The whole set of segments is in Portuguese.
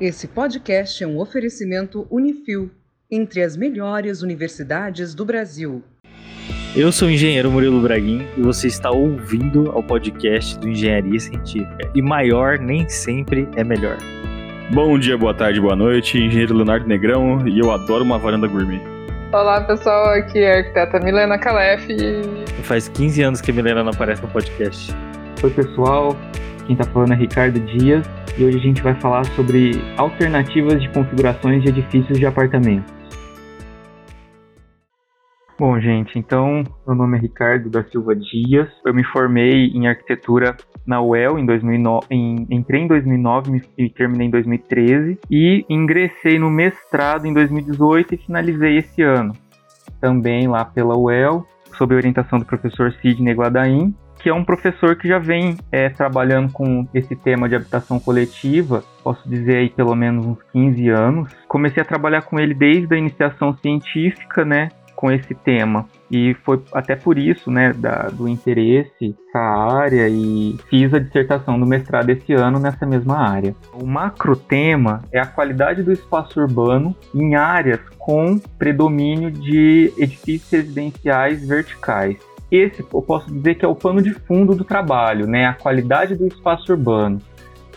Esse podcast é um oferecimento Unifil, entre as melhores universidades do Brasil. Eu sou o engenheiro Murilo Braguin e você está ouvindo ao podcast do Engenharia Científica. E maior nem sempre é melhor. Bom dia, boa tarde, boa noite, engenheiro Leonardo Negrão e eu adoro uma varanda gourmet. Olá pessoal, aqui é a arquiteta Milena Calef. Faz 15 anos que a Milena não aparece no podcast. Oi pessoal, quem está falando é Ricardo Dias e hoje a gente vai falar sobre alternativas de configurações de edifícios de apartamentos. Bom, gente, então, meu nome é Ricardo da Silva Dias. Eu me formei em arquitetura na UEL em 2009, em, entrei em 2009 e terminei em 2013 e ingressei no mestrado em 2018 e finalizei esse ano. Também lá pela UEL, sob orientação do professor Sidney Guadain, que é um professor que já vem é, trabalhando com esse tema de habitação coletiva, posso dizer aí pelo menos uns 15 anos. Comecei a trabalhar com ele desde a iniciação científica, né, com esse tema. E foi até por isso, né, da, do interesse nessa área e fiz a dissertação do mestrado esse ano nessa mesma área. O macro tema é a qualidade do espaço urbano em áreas com predomínio de edifícios residenciais verticais esse eu posso dizer que é o pano de fundo do trabalho, né? A qualidade do espaço urbano.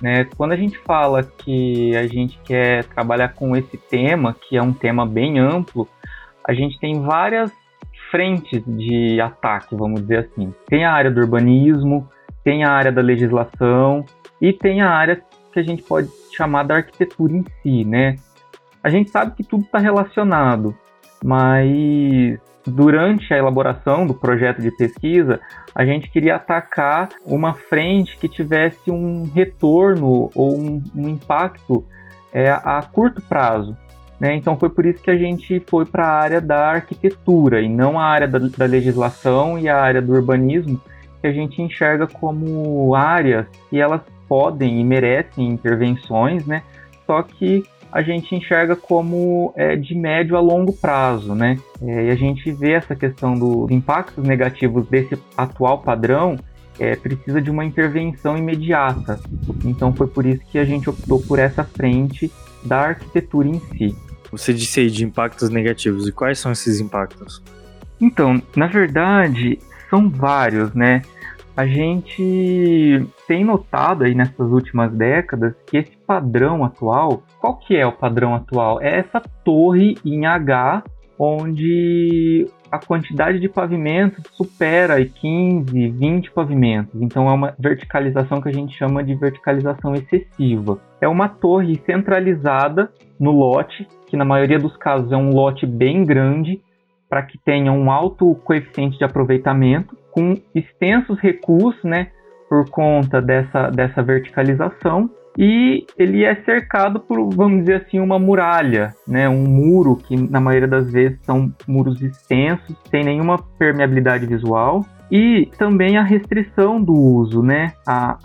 Né? Quando a gente fala que a gente quer trabalhar com esse tema, que é um tema bem amplo, a gente tem várias frentes de ataque, vamos dizer assim. Tem a área do urbanismo, tem a área da legislação e tem a área que a gente pode chamar da arquitetura em si, né? A gente sabe que tudo está relacionado, mas durante a elaboração do projeto de pesquisa, a gente queria atacar uma frente que tivesse um retorno ou um, um impacto é, a curto prazo. Né? Então foi por isso que a gente foi para a área da arquitetura e não a área da, da legislação e a área do urbanismo, que a gente enxerga como áreas que elas podem e merecem intervenções, né? Só que a gente enxerga como é, de médio a longo prazo, né? É, e a gente vê essa questão dos impactos negativos desse atual padrão é, precisa de uma intervenção imediata. Então foi por isso que a gente optou por essa frente da arquitetura em si. Você disse aí de impactos negativos, e quais são esses impactos? Então, na verdade, são vários, né? A gente tem notado aí nessas últimas décadas que esse padrão atual, qual que é o padrão atual? É essa torre em H, onde a quantidade de pavimentos supera 15, 20 pavimentos. Então é uma verticalização que a gente chama de verticalização excessiva. É uma torre centralizada no lote, que na maioria dos casos é um lote bem grande, para que tenha um alto coeficiente de aproveitamento com extensos recursos, né, por conta dessa, dessa verticalização, e ele é cercado por, vamos dizer assim, uma muralha, né, um muro que na maioria das vezes são muros extensos, sem nenhuma permeabilidade visual, e também a restrição do uso, né, a,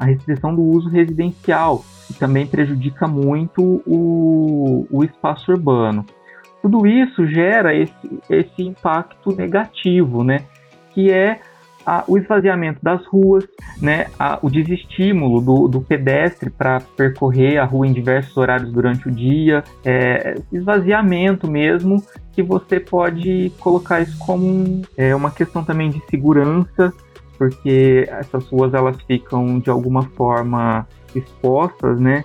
a restrição do uso residencial, que também prejudica muito o, o espaço urbano. Tudo isso gera esse, esse impacto negativo, né? Que é a, o esvaziamento das ruas, né, a, o desestímulo do, do pedestre para percorrer a rua em diversos horários durante o dia, é, esvaziamento mesmo, que você pode colocar isso como um, é, uma questão também de segurança, porque essas ruas elas ficam de alguma forma expostas, né,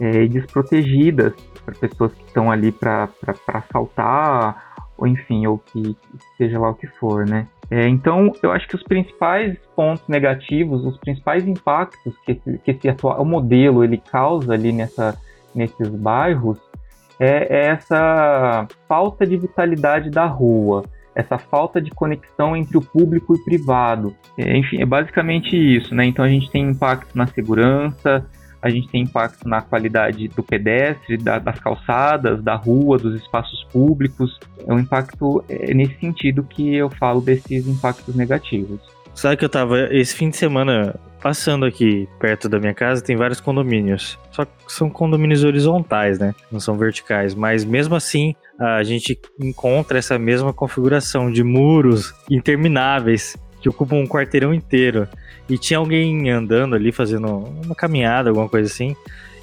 é, desprotegidas para pessoas que estão ali para assaltar ou enfim, ou que seja lá o que for, né? É, então, eu acho que os principais pontos negativos, os principais impactos que esse, que esse atual modelo ele causa ali nessa, nesses bairros é, é essa falta de vitalidade da rua, essa falta de conexão entre o público e privado. É, enfim, é basicamente isso, né? Então a gente tem impacto na segurança, a gente tem impacto na qualidade do pedestre, da, das calçadas, da rua, dos espaços públicos. É um impacto é nesse sentido que eu falo desses impactos negativos. Sabe que eu tava esse fim de semana passando aqui perto da minha casa, tem vários condomínios. Só que são condomínios horizontais, né? Não são verticais, mas mesmo assim a gente encontra essa mesma configuração de muros intermináveis que ocupam um quarteirão inteiro. E tinha alguém andando ali, fazendo uma caminhada, alguma coisa assim.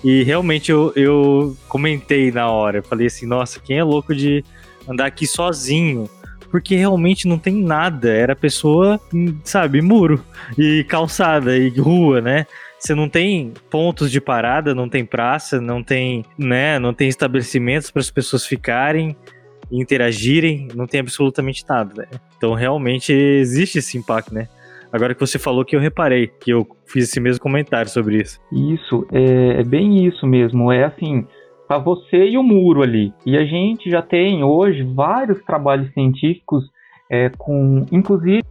E realmente eu, eu comentei na hora, falei assim, nossa, quem é louco de andar aqui sozinho? Porque realmente não tem nada, era pessoa, sabe, muro e calçada e rua, né? Você não tem pontos de parada, não tem praça, não tem, né, não tem estabelecimentos para as pessoas ficarem interagirem, não tem absolutamente nada, né? Então realmente existe esse impacto, né? Agora que você falou que eu reparei, que eu fiz esse mesmo comentário sobre isso. Isso, é, é bem isso mesmo. É assim, para você e o muro ali. E a gente já tem hoje vários trabalhos científicos é, com, inclusive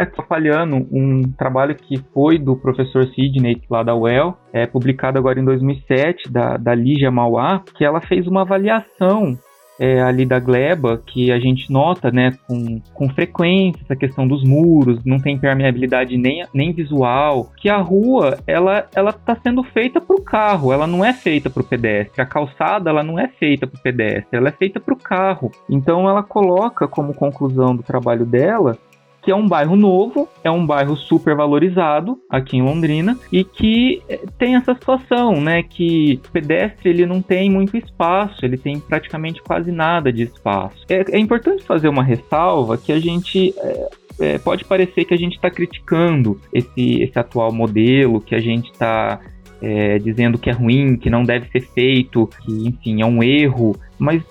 aqui falhando um trabalho que foi do professor Sidney lá da UEL, é publicado agora em 2007 da, da Lígia Mauá, que ela fez uma avaliação é, ali da gleba que a gente nota, né, com, com frequência essa questão dos muros, não tem permeabilidade nem, nem visual, que a rua ela ela está sendo feita para o carro, ela não é feita para o pedestre. A calçada ela não é feita para o pedestre, ela é feita para o carro. Então ela coloca como conclusão do trabalho dela que é um bairro novo, é um bairro super valorizado aqui em Londrina e que eh, tem essa situação, né, que o pedestre ele não tem muito espaço, ele tem praticamente quase nada de espaço. É, é importante fazer uma ressalva que a gente é, é, pode parecer que a gente está criticando esse, esse atual modelo, que a gente está é, dizendo que é ruim, que não deve ser feito, que enfim é um erro, mas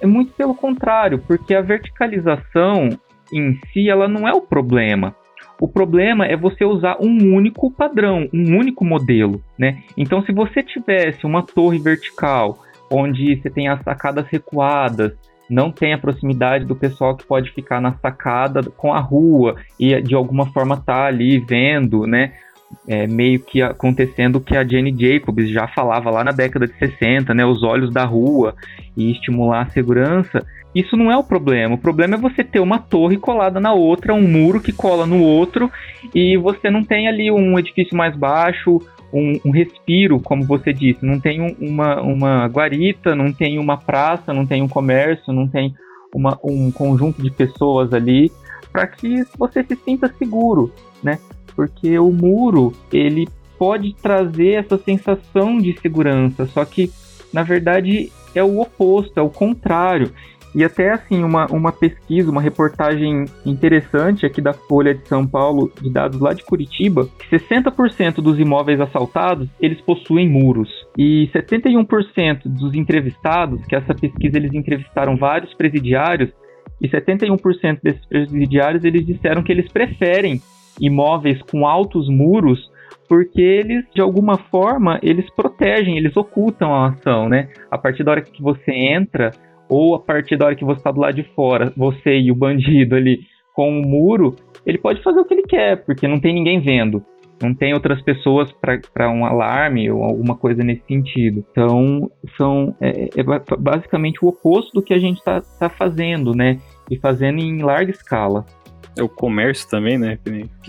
é muito pelo contrário, porque a verticalização em si ela não é o problema. O problema é você usar um único padrão, um único modelo, né? Então, se você tivesse uma torre vertical, onde você tem as sacadas recuadas, não tem a proximidade do pessoal que pode ficar na sacada com a rua e de alguma forma tá ali vendo, né? É, meio que acontecendo o que a Jenny Jacobs já falava lá na década de 60, né? Os olhos da rua e estimular a segurança. Isso não é o problema. O problema é você ter uma torre colada na outra, um muro que cola no outro, e você não tem ali um edifício mais baixo, um, um respiro, como você disse. Não tem um, uma, uma guarita, não tem uma praça, não tem um comércio, não tem uma, um conjunto de pessoas ali para que você se sinta seguro, né? Porque o muro, ele pode trazer essa sensação de segurança, só que na verdade é o oposto, é o contrário. E até assim, uma, uma pesquisa, uma reportagem interessante aqui da Folha de São Paulo, de dados lá de Curitiba, que 60% dos imóveis assaltados, eles possuem muros. E 71% dos entrevistados, que essa pesquisa eles entrevistaram vários presidiários, e 71% desses presidiários, eles disseram que eles preferem imóveis com altos muros porque eles, de alguma forma, eles protegem, eles ocultam a ação, né? A partir da hora que você entra, ou a partir da hora que você está do lado de fora, você e o bandido ali com o muro, ele pode fazer o que ele quer, porque não tem ninguém vendo. Não tem outras pessoas para um alarme ou alguma coisa nesse sentido. Então, são é, é basicamente o oposto do que a gente está tá fazendo, né? E fazendo em larga escala. É o comércio também, né?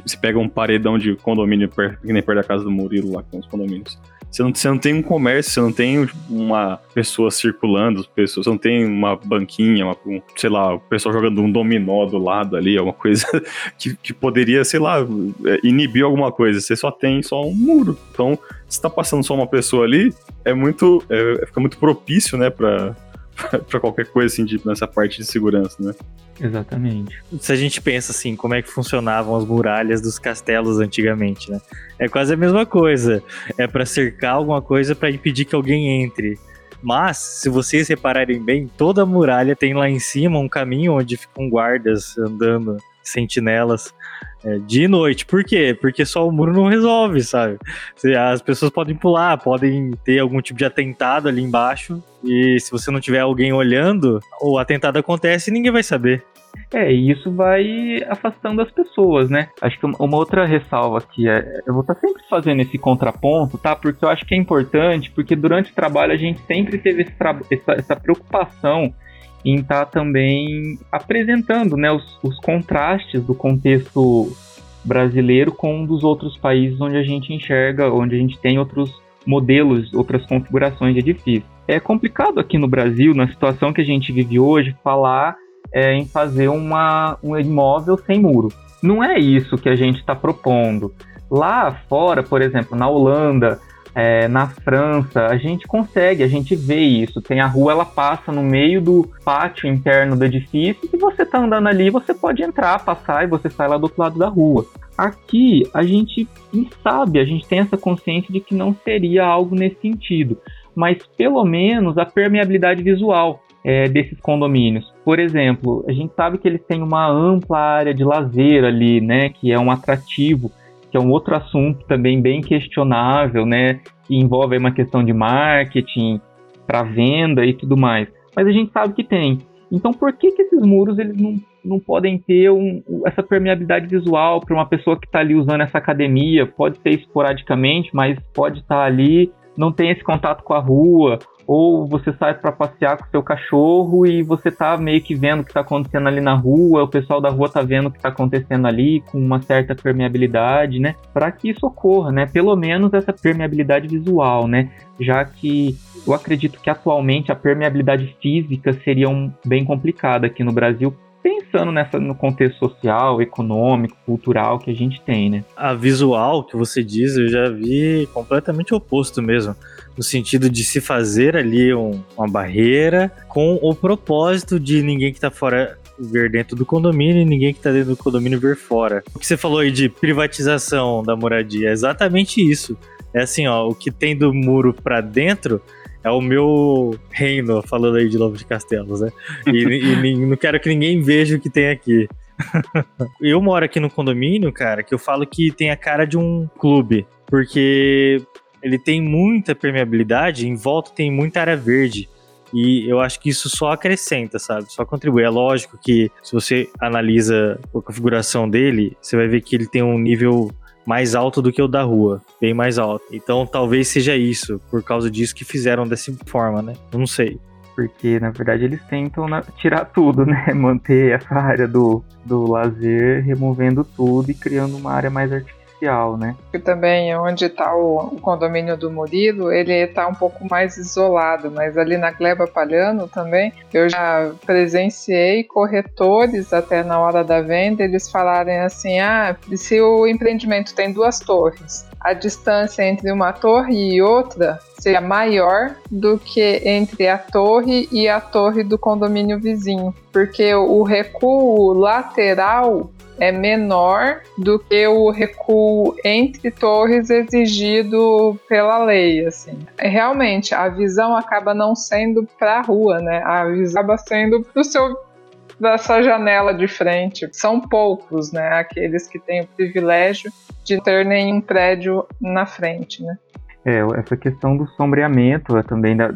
Você pega um paredão de condomínio que nem perto da casa do Murilo lá com os condomínios. Você não, você não tem um comércio, você não tem uma pessoa circulando, pessoas, você não tem uma banquinha, uma, um, sei lá, o pessoal jogando um dominó do lado ali, alguma coisa que, que poderia, sei lá, é, inibir alguma coisa. Você só tem só um muro. Então, se tá passando só uma pessoa ali, é muito. É, fica muito propício, né, para qualquer coisa assim, de, nessa parte de segurança, né? Exatamente. Se a gente pensa assim, como é que funcionavam as muralhas dos castelos antigamente, né? É quase a mesma coisa. É para cercar alguma coisa para impedir que alguém entre. Mas, se vocês repararem bem, toda a muralha tem lá em cima um caminho onde ficam guardas andando, sentinelas é, de noite. Por quê? Porque só o muro não resolve, sabe? As pessoas podem pular, podem ter algum tipo de atentado ali embaixo. E se você não tiver alguém olhando, o atentado acontece e ninguém vai saber. É, e isso vai afastando as pessoas, né? Acho que uma outra ressalva aqui é. Eu vou estar sempre fazendo esse contraponto, tá? Porque eu acho que é importante, porque durante o trabalho a gente sempre teve essa, essa preocupação em estar tá também apresentando né, os, os contrastes do contexto brasileiro com um dos outros países onde a gente enxerga, onde a gente tem outros modelos, outras configurações de edifício. É complicado aqui no Brasil, na situação que a gente vive hoje, falar é, em fazer uma, um imóvel sem muro. Não é isso que a gente está propondo. Lá fora, por exemplo, na Holanda, é, na França, a gente consegue, a gente vê isso. Tem a rua, ela passa no meio do pátio interno do edifício e você tá andando ali, você pode entrar, passar e você sai lá do outro lado da rua. Aqui a gente sabe, a gente tem essa consciência de que não seria algo nesse sentido, mas pelo menos a permeabilidade visual é, desses condomínios. Por exemplo, a gente sabe que eles têm uma ampla área de lazer ali, né, que é um atrativo, que é um outro assunto também bem questionável, né, que envolve uma questão de marketing para venda e tudo mais. Mas a gente sabe que tem. Então, por que, que esses muros eles não, não podem ter um, essa permeabilidade visual para uma pessoa que está ali usando essa academia? Pode ser esporadicamente, mas pode estar tá ali, não tem esse contato com a rua, ou você sai para passear com seu cachorro e você tá meio que vendo o que tá acontecendo ali na rua, o pessoal da rua tá vendo o que tá acontecendo ali com uma certa permeabilidade, né? Para que isso ocorra, né? Pelo menos essa permeabilidade visual, né? Já que eu acredito que atualmente a permeabilidade física seria um, bem complicada aqui no Brasil pensando nessa no contexto social, econômico, cultural que a gente tem, né? A visual que você diz, eu já vi completamente oposto mesmo no sentido de se fazer ali um, uma barreira com o propósito de ninguém que está fora ver dentro do condomínio e ninguém que está dentro do condomínio ver fora. O que você falou aí de privatização da moradia é exatamente isso. É assim, ó, o que tem do muro para dentro é o meu reino, falando aí de Lobo de Castelos, né? E, e, não quero que ninguém veja o que tem aqui. eu moro aqui no condomínio, cara, que eu falo que tem a cara de um clube. Porque ele tem muita permeabilidade, em volta tem muita área verde. E eu acho que isso só acrescenta, sabe? Só contribui. É lógico que se você analisa a configuração dele, você vai ver que ele tem um nível mais alto do que o da rua, bem mais alto. Então talvez seja isso, por causa disso que fizeram dessa forma, né? Não sei. Porque na verdade eles tentam tirar tudo, né? Manter essa área do, do lazer, removendo tudo e criando uma área mais artificial né? E também onde está o, o, condomínio do Murilo, ele está um pouco mais isolado, mas ali na Gleba Palhano também, eu já presenciei corretores até na hora da venda, eles falarem assim, ah, se o empreendimento tem duas torres, a distância entre uma torre e outra seria maior do que entre a torre e a torre do condomínio vizinho, porque o recuo lateral é menor do que o recuo entre torres exigido pela lei, assim. Realmente, a visão acaba não sendo para a rua, né? A visão acaba sendo para o seu dessa janela de frente. São poucos, né, aqueles que têm o privilégio de ter nenhum prédio na frente, né? É, essa questão do sombreamento, é também da,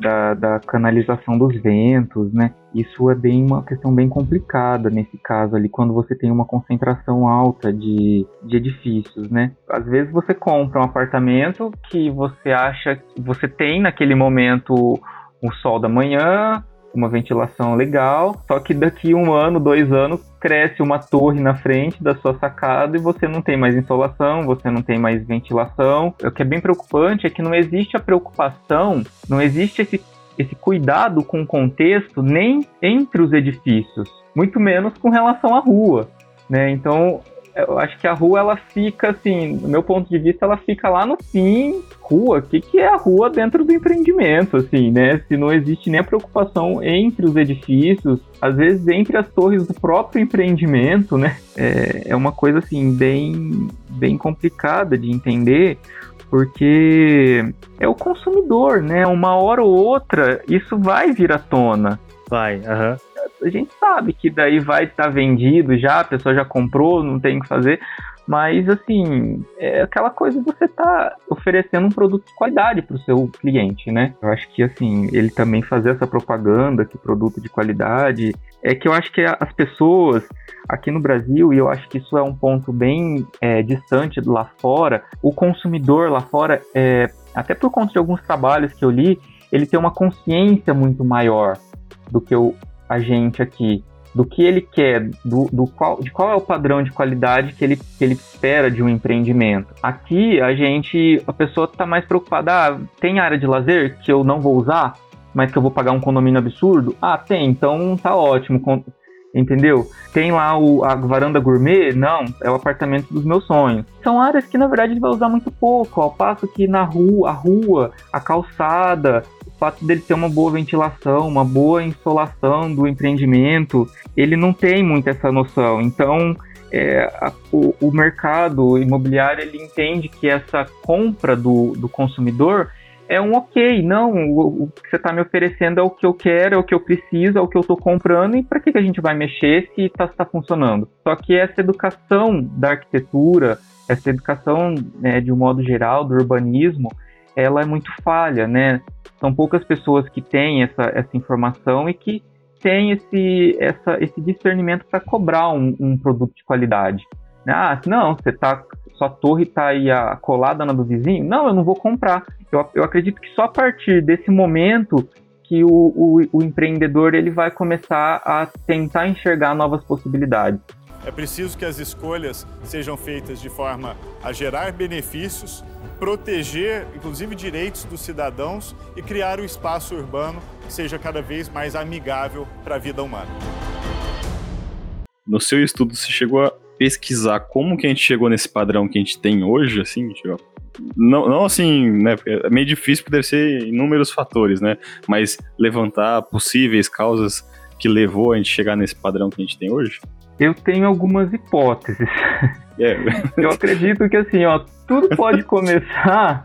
da, da, canalização dos ventos, né? Isso é bem uma questão bem complicada nesse caso ali, quando você tem uma concentração alta de, de edifícios, né? Às vezes você compra um apartamento que você acha que você tem naquele momento o sol da manhã, uma ventilação legal, só que daqui um ano, dois anos, cresce uma torre na frente da sua sacada e você não tem mais insolação, você não tem mais ventilação. O que é bem preocupante é que não existe a preocupação, não existe esse, esse cuidado com o contexto nem entre os edifícios, muito menos com relação à rua. Né? Então, eu acho que a rua ela fica assim, do meu ponto de vista, ela fica lá no fim. Rua, o que, que é a rua dentro do empreendimento, assim, né? Se não existe nem a preocupação entre os edifícios, às vezes entre as torres do próprio empreendimento, né? É, é uma coisa assim bem, bem complicada de entender, porque é o consumidor, né? Uma hora ou outra isso vai vir à tona. Vai, aham. Uhum a gente sabe que daí vai estar vendido já, a pessoa já comprou, não tem o que fazer. Mas, assim, é aquela coisa de você tá oferecendo um produto de qualidade para o seu cliente, né? Eu acho que, assim, ele também fazer essa propaganda que produto de qualidade é que eu acho que as pessoas aqui no Brasil, e eu acho que isso é um ponto bem é, distante lá fora, o consumidor lá fora, é, até por conta de alguns trabalhos que eu li, ele tem uma consciência muito maior do que o, a gente aqui do que ele quer, do, do qual, de qual é o padrão de qualidade que ele, que ele espera de um empreendimento. Aqui a gente, a pessoa está mais preocupada, ah, tem área de lazer que eu não vou usar, mas que eu vou pagar um condomínio absurdo? Ah, tem, então tá ótimo. entendeu? Tem lá o, a varanda gourmet? Não, é o apartamento dos meus sonhos. São áreas que na verdade ele vai usar muito pouco, ao passo que na rua, a rua, a calçada, fato dele ter uma boa ventilação, uma boa insolação do empreendimento, ele não tem muito essa noção. Então, é, a, o, o, mercado imobiliário ele entende que essa compra do, do consumidor é um ok, não, o, o que você está me oferecendo é o que eu quero, é o que eu preciso, é o que eu estou comprando, e para que, que a gente vai mexer se está tá funcionando? Só que essa educação da arquitetura, essa educação né, de um modo geral do urbanismo, ela é muito falha, né? São poucas pessoas que têm essa, essa informação e que têm esse, essa, esse discernimento para cobrar um, um produto de qualidade. Ah, não, você tá sua torre está aí a, colada na do vizinho, não, eu não vou comprar. Eu, eu acredito que só a partir desse momento que o, o, o empreendedor ele vai começar a tentar enxergar novas possibilidades. É preciso que as escolhas sejam feitas de forma a gerar benefícios, proteger, inclusive, direitos dos cidadãos e criar um espaço urbano que seja cada vez mais amigável para a vida humana. No seu estudo, você chegou a pesquisar como que a gente chegou nesse padrão que a gente tem hoje, assim, tipo, não, não assim, né, é meio difícil porque deve ser inúmeros fatores, né, mas levantar possíveis causas que levou a gente chegar nesse padrão que a gente tem hoje? Eu tenho algumas hipóteses. É. Eu acredito que assim, ó, tudo pode começar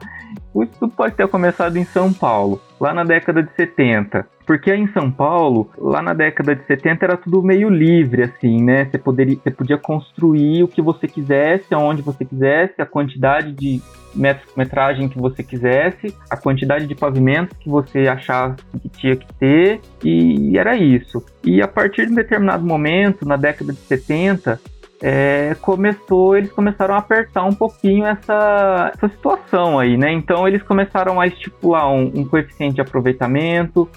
tudo pode ter começado em São Paulo, lá na década de 70. Porque em São Paulo, lá na década de 70, era tudo meio livre, assim, né? Você, poderia, você podia construir o que você quisesse, aonde você quisesse, a quantidade de metragem que você quisesse, a quantidade de pavimentos que você achasse que tinha que ter, e era isso. E a partir de um determinado momento, na década de 70, é, começou, eles começaram a apertar um pouquinho essa, essa situação aí, né? Então eles começaram a estipular um, um coeficiente de aproveitamento,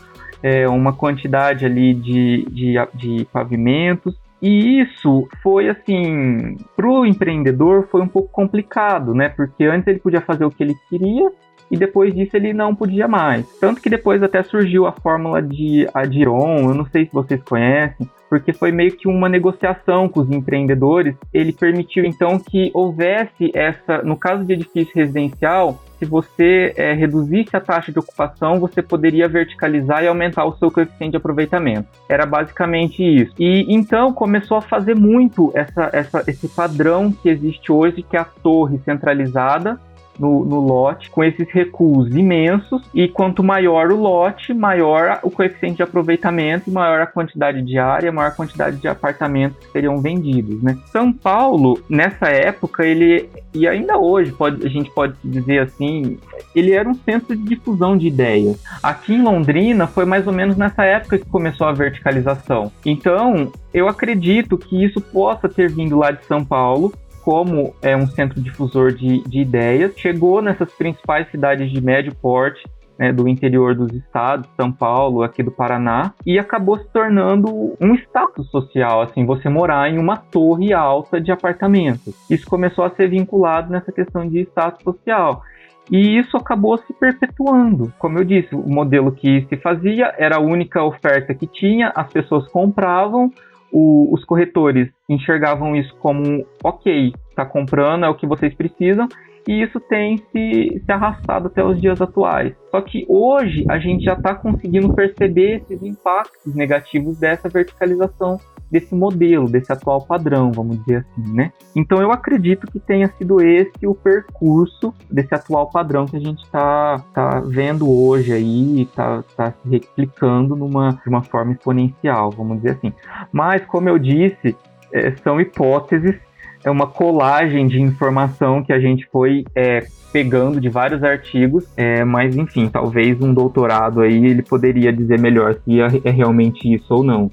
é, uma quantidade ali de, de, de pavimentos. E isso foi assim, para o empreendedor foi um pouco complicado, né? Porque antes ele podia fazer o que ele queria e depois disso ele não podia mais. Tanto que depois até surgiu a fórmula de Adiron, eu não sei se vocês conhecem, porque foi meio que uma negociação com os empreendedores. Ele permitiu então que houvesse essa, no caso de edifício residencial, se você é, reduzisse a taxa de ocupação, você poderia verticalizar e aumentar o seu coeficiente de aproveitamento. Era basicamente isso. E então começou a fazer muito essa, essa, esse padrão que existe hoje, que é a torre centralizada no, no, lote com esses recuos imensos e quanto maior o lote, maior o coeficiente de aproveitamento, maior a quantidade de área, maior a quantidade de apartamentos que seriam vendidos, né? São Paulo, nessa época, ele e ainda hoje pode, a gente pode dizer assim, ele era um centro de difusão de ideias. Aqui em Londrina foi mais ou menos nessa época que começou a verticalização. Então, eu acredito que isso possa ter vindo lá de São Paulo como é um centro difusor de, de ideias, chegou nessas principais cidades de médio porte, né, do interior dos estados, São Paulo, aqui do Paraná, e acabou se tornando um status social, assim, você morar em uma torre alta de apartamentos. Isso começou a ser vinculado nessa questão de status social. E isso acabou se perpetuando. Como eu disse, o modelo que se fazia era a única oferta que tinha, as pessoas compravam, o, os corretores enxergavam isso como ok, está comprando, é o que vocês precisam, e isso tem se, se arrastado até os dias atuais. Só que hoje a gente já está conseguindo perceber esses impactos negativos dessa verticalização desse modelo, desse atual padrão, vamos dizer assim, né? Então eu acredito que tenha sido esse o percurso desse atual padrão que a gente está tá vendo hoje aí, está tá se replicando numa, de uma forma exponencial, vamos dizer assim. Mas, como eu disse, é, são hipóteses, é uma colagem de informação que a gente foi é, pegando de vários artigos, é, mas enfim, talvez um doutorado aí ele poderia dizer melhor se é, é realmente isso ou não.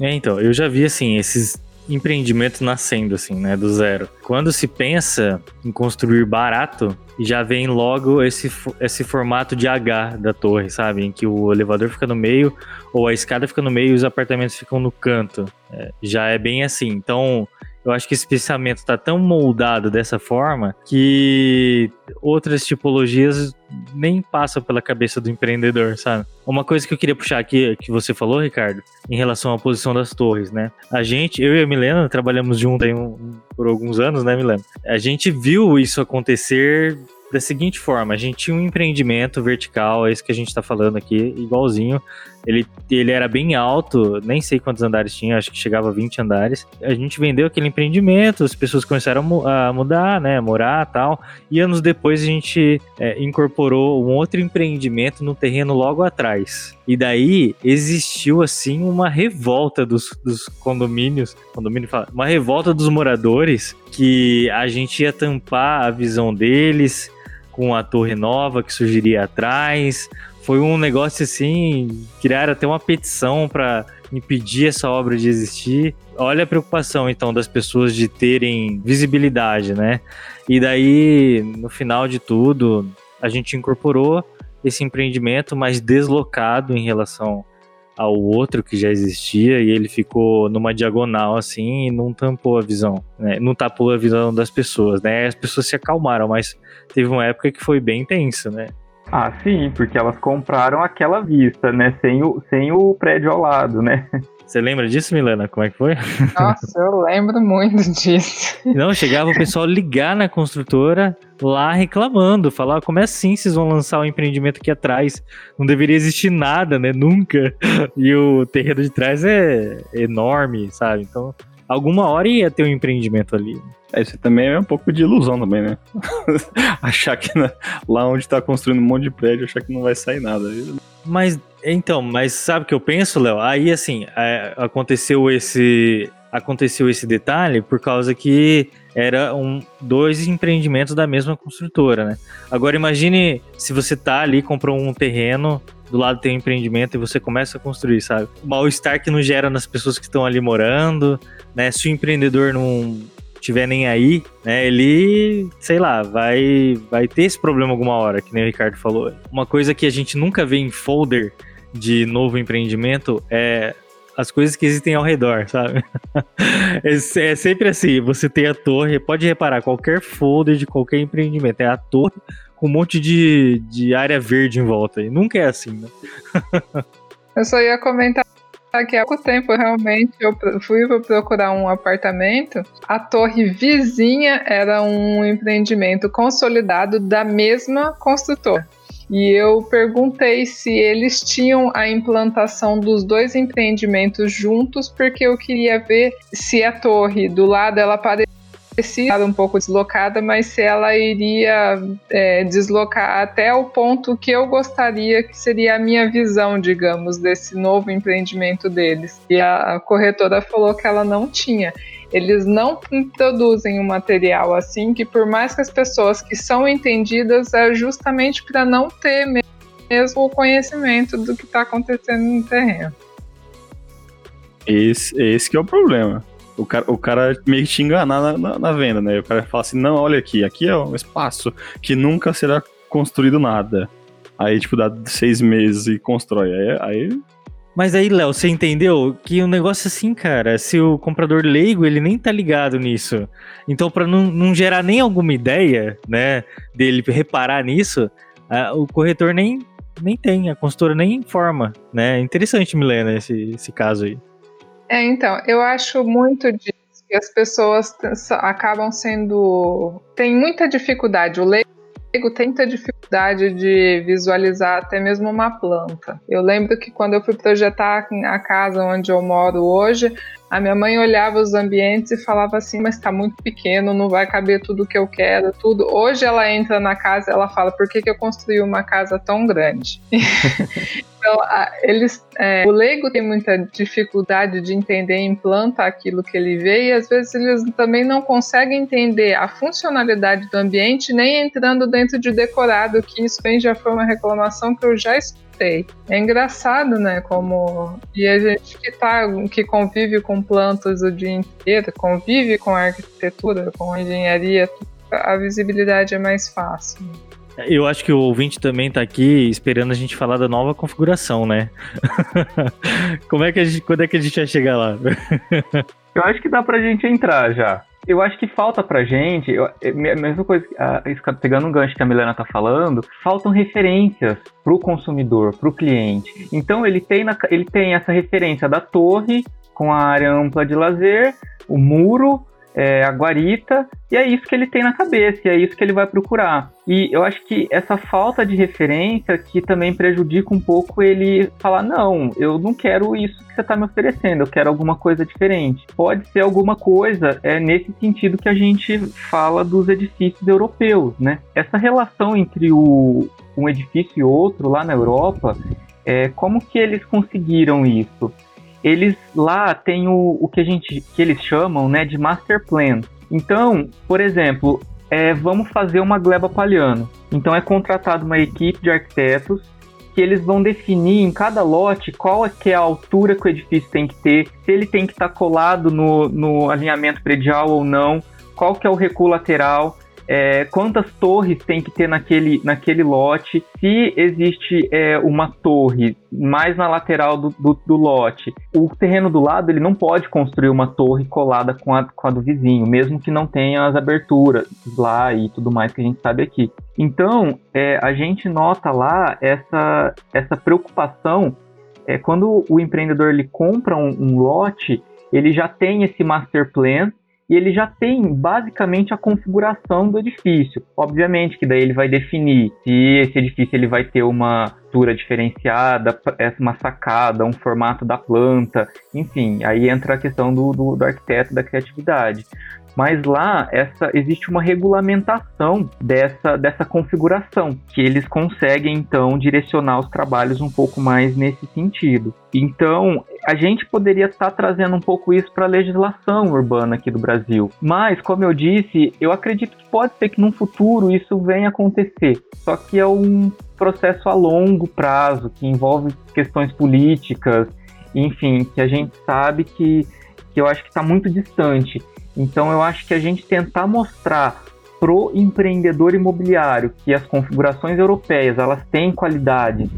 É, então, eu já vi assim, esses empreendimentos nascendo assim, né, do zero. Quando se pensa em construir barato, já vem logo esse, esse formato de H da torre, sabe? Em que o elevador fica no meio ou a escada fica no meio e os apartamentos ficam no canto. É, já é bem assim. Então, eu acho que esse pensamento está tão moldado dessa forma que outras tipologias nem passam pela cabeça do empreendedor, sabe? Uma coisa que eu queria puxar aqui, que você falou, Ricardo, em relação à posição das torres, né? A gente, eu e a Milena, trabalhamos juntos um, por alguns anos, né, Milena? A gente viu isso acontecer da seguinte forma: a gente tinha um empreendimento vertical, é isso que a gente está falando aqui, igualzinho. Ele, ele era bem alto, nem sei quantos andares tinha, acho que chegava a 20 andares. A gente vendeu aquele empreendimento, as pessoas começaram a mudar, né, morar tal. E anos depois a gente é, incorporou um outro empreendimento no terreno logo atrás. E daí existiu assim uma revolta dos, dos condomínios, condomínio fala, uma revolta dos moradores que a gente ia tampar a visão deles com a torre nova que surgiria atrás. Foi um negócio assim, criaram até uma petição para impedir essa obra de existir. Olha a preocupação então das pessoas de terem visibilidade, né? E daí, no final de tudo, a gente incorporou esse empreendimento mais deslocado em relação ao outro que já existia e ele ficou numa diagonal assim e não tampou a visão, né? Não tapou a visão das pessoas, né? As pessoas se acalmaram, mas teve uma época que foi bem tenso, né? Ah, sim, porque elas compraram aquela vista, né? Sem o, sem o prédio ao lado, né? Você lembra disso, Milena? Como é que foi? Nossa, eu lembro muito disso. Não, chegava o pessoal ligar na construtora lá reclamando, falar como é assim vocês vão lançar o um empreendimento aqui atrás? Não deveria existir nada, né? Nunca. E o terreno de trás é enorme, sabe? Então, alguma hora ia ter um empreendimento ali. É, isso também é um pouco de ilusão também, né? achar que na, lá onde tá construindo um monte de prédio, achar que não vai sair nada. Mas, então, mas sabe o que eu penso, Léo? Aí, assim, é, aconteceu esse aconteceu esse detalhe por causa que era um, dois empreendimentos da mesma construtora, né? Agora imagine se você tá ali, comprou um terreno, do lado tem um empreendimento e você começa a construir, sabe? O mal-estar que não gera nas pessoas que estão ali morando, né? Se o empreendedor não tiver nem aí, né, ele, sei lá, vai, vai ter esse problema alguma hora, que nem o Ricardo falou. Uma coisa que a gente nunca vê em folder de novo empreendimento é as coisas que existem ao redor, sabe? é, é, sempre assim, você tem a torre, pode reparar, qualquer folder de qualquer empreendimento, é a torre com um monte de, de área verde em volta, e nunca é assim, né? Eu só ia comentar que há pouco tempo realmente eu fui procurar um apartamento. A torre vizinha era um empreendimento consolidado da mesma construtora. E eu perguntei se eles tinham a implantação dos dois empreendimentos juntos, porque eu queria ver se a torre do lado ela parecia parecia um pouco deslocada, mas se ela iria é, deslocar até o ponto que eu gostaria, que seria a minha visão, digamos, desse novo empreendimento deles. E a corretora falou que ela não tinha. Eles não introduzem um material assim, que por mais que as pessoas que são entendidas, é justamente para não ter mesmo o conhecimento do que está acontecendo no terreno. Esse, esse que é o problema. O cara, o cara meio que te enganar na, na, na, venda, né? O cara fala assim, não, olha aqui, aqui é um espaço que nunca será construído nada. Aí, tipo, dá seis meses e constrói. Aí, aí... Mas aí, Léo, você entendeu que o um negócio assim, cara, se o comprador leigo, ele nem tá ligado nisso. Então, para não, não gerar nem alguma ideia, né, dele reparar nisso, uh, o corretor nem, nem tem, a consultora nem informa, né? Interessante, Milena, esse, esse caso aí. É, então, eu acho muito disso que as pessoas acabam sendo. tem muita dificuldade. O leigo tem muita dificuldade de visualizar até mesmo uma planta. Eu lembro que quando eu fui projetar a casa onde eu moro hoje, a minha mãe olhava os ambientes e falava assim, mas está muito pequeno, não vai caber tudo que eu quero, tudo. Hoje ela entra na casa e ela fala, por que, que eu construí uma casa tão grande? então, eles, é, o leigo tem muita dificuldade de entender em planta aquilo que ele vê e às vezes eles também não conseguem entender a funcionalidade do ambiente nem entrando dentro de decorado, que isso vem já foi uma reclamação que eu já gostei. É engraçado, né? Como. E a gente que, tá, que convive com plantas o dia inteiro, convive com a arquitetura, com a engenharia, a visibilidade é mais fácil. Eu acho que o ouvinte também tá aqui esperando a gente falar da nova configuração, né? Como é que a gente, quando é que a gente vai chegar lá? Eu acho que dá pra gente entrar já. Eu acho que falta pra gente, é, mesma coisa, pegando um gancho que a Milena tá falando, faltam referências pro consumidor, pro cliente. Então ele tem, na, ele tem essa referência da torre com a área ampla de lazer, o muro, é, a guarita, e é isso que ele tem na cabeça, e é isso que ele vai procurar. E eu acho que essa falta de referência que também prejudica um pouco ele falar: não, eu não quero isso que você está me oferecendo, eu quero alguma coisa diferente. Pode ser alguma coisa, é nesse sentido que a gente fala dos edifícios europeus, né? Essa relação entre o, um edifício e outro lá na Europa, é, como que eles conseguiram isso? Eles lá têm o, o que a gente que eles chamam né, de master plan. Então, por exemplo, é, vamos fazer uma gleba palhano. Então é contratado uma equipe de arquitetos que eles vão definir em cada lote qual é, que é a altura que o edifício tem que ter, se ele tem que estar tá colado no, no alinhamento predial ou não, qual que é o recuo lateral, é, quantas torres tem que ter naquele, naquele lote, se existe é, uma torre mais na lateral do, do, do, lote, o terreno do lado ele não pode construir uma torre colada com a, com a do vizinho, mesmo que não tenha as aberturas lá e tudo mais que a gente sabe aqui. Então, é, a gente nota lá essa, essa preocupação é, quando o empreendedor ele compra um, um lote, ele já tem esse master plan e ele já tem basicamente a configuração do edifício. Obviamente que daí ele vai definir se esse edifício ele vai ter uma altura diferenciada, uma sacada, um formato da planta, enfim, aí entra a questão do, do, do arquiteto, da criatividade mas lá essa existe uma regulamentação dessa, dessa configuração, que eles conseguem então direcionar os trabalhos um pouco mais nesse sentido. Então, a gente poderia estar trazendo um pouco isso para a legislação urbana aqui do Brasil. Mas, como eu disse, eu acredito que pode ser que no futuro isso venha acontecer. Só que é um processo a longo prazo, que envolve questões políticas, enfim, que a gente sabe que, que eu acho que está muito distante. Então eu acho que a gente tentar mostrar pro empreendedor imobiliário que as configurações europeias elas têm qualidade,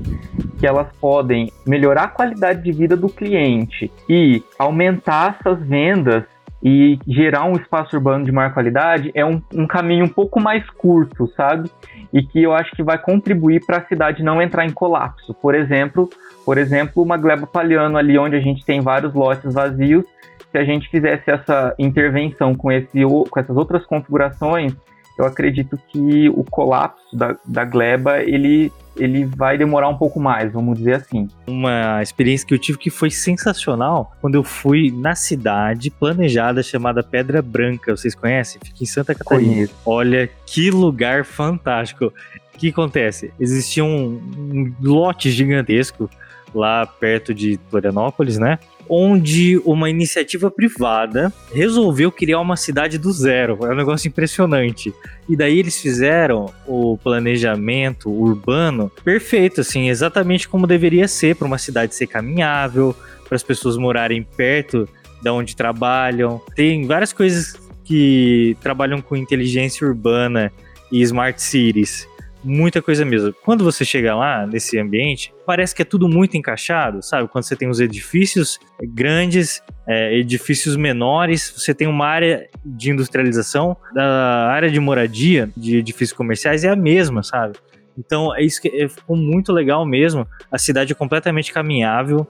que elas podem melhorar a qualidade de vida do cliente e aumentar essas vendas e gerar um espaço urbano de maior qualidade é um, um caminho um pouco mais curto, sabe? E que eu acho que vai contribuir para a cidade não entrar em colapso. Por exemplo, por exemplo, uma gleba palhano ali onde a gente tem vários lotes vazios se a gente fizesse essa intervenção com, esse, com essas outras configurações, eu acredito que o colapso da, da gleba ele, ele vai demorar um pouco mais, vamos dizer assim. Uma experiência que eu tive que foi sensacional quando eu fui na cidade planejada chamada Pedra Branca. Vocês conhecem? Fica em Santa Catarina. Conheço. Olha que lugar fantástico. O que acontece? Existia um, um lote gigantesco lá perto de Florianópolis, né? Onde uma iniciativa privada resolveu criar uma cidade do zero. É um negócio impressionante. E daí eles fizeram o planejamento urbano perfeito, assim, exatamente como deveria ser para uma cidade ser caminhável, para as pessoas morarem perto da onde trabalham. Tem várias coisas que trabalham com inteligência urbana e smart cities muita coisa mesmo. Quando você chega lá nesse ambiente, parece que é tudo muito encaixado, sabe? Quando você tem os edifícios grandes, é, edifícios menores, você tem uma área de industrialização, da área de moradia de edifícios comerciais é a mesma, sabe? Então é isso que é, ficou muito legal mesmo. A cidade é completamente caminhável.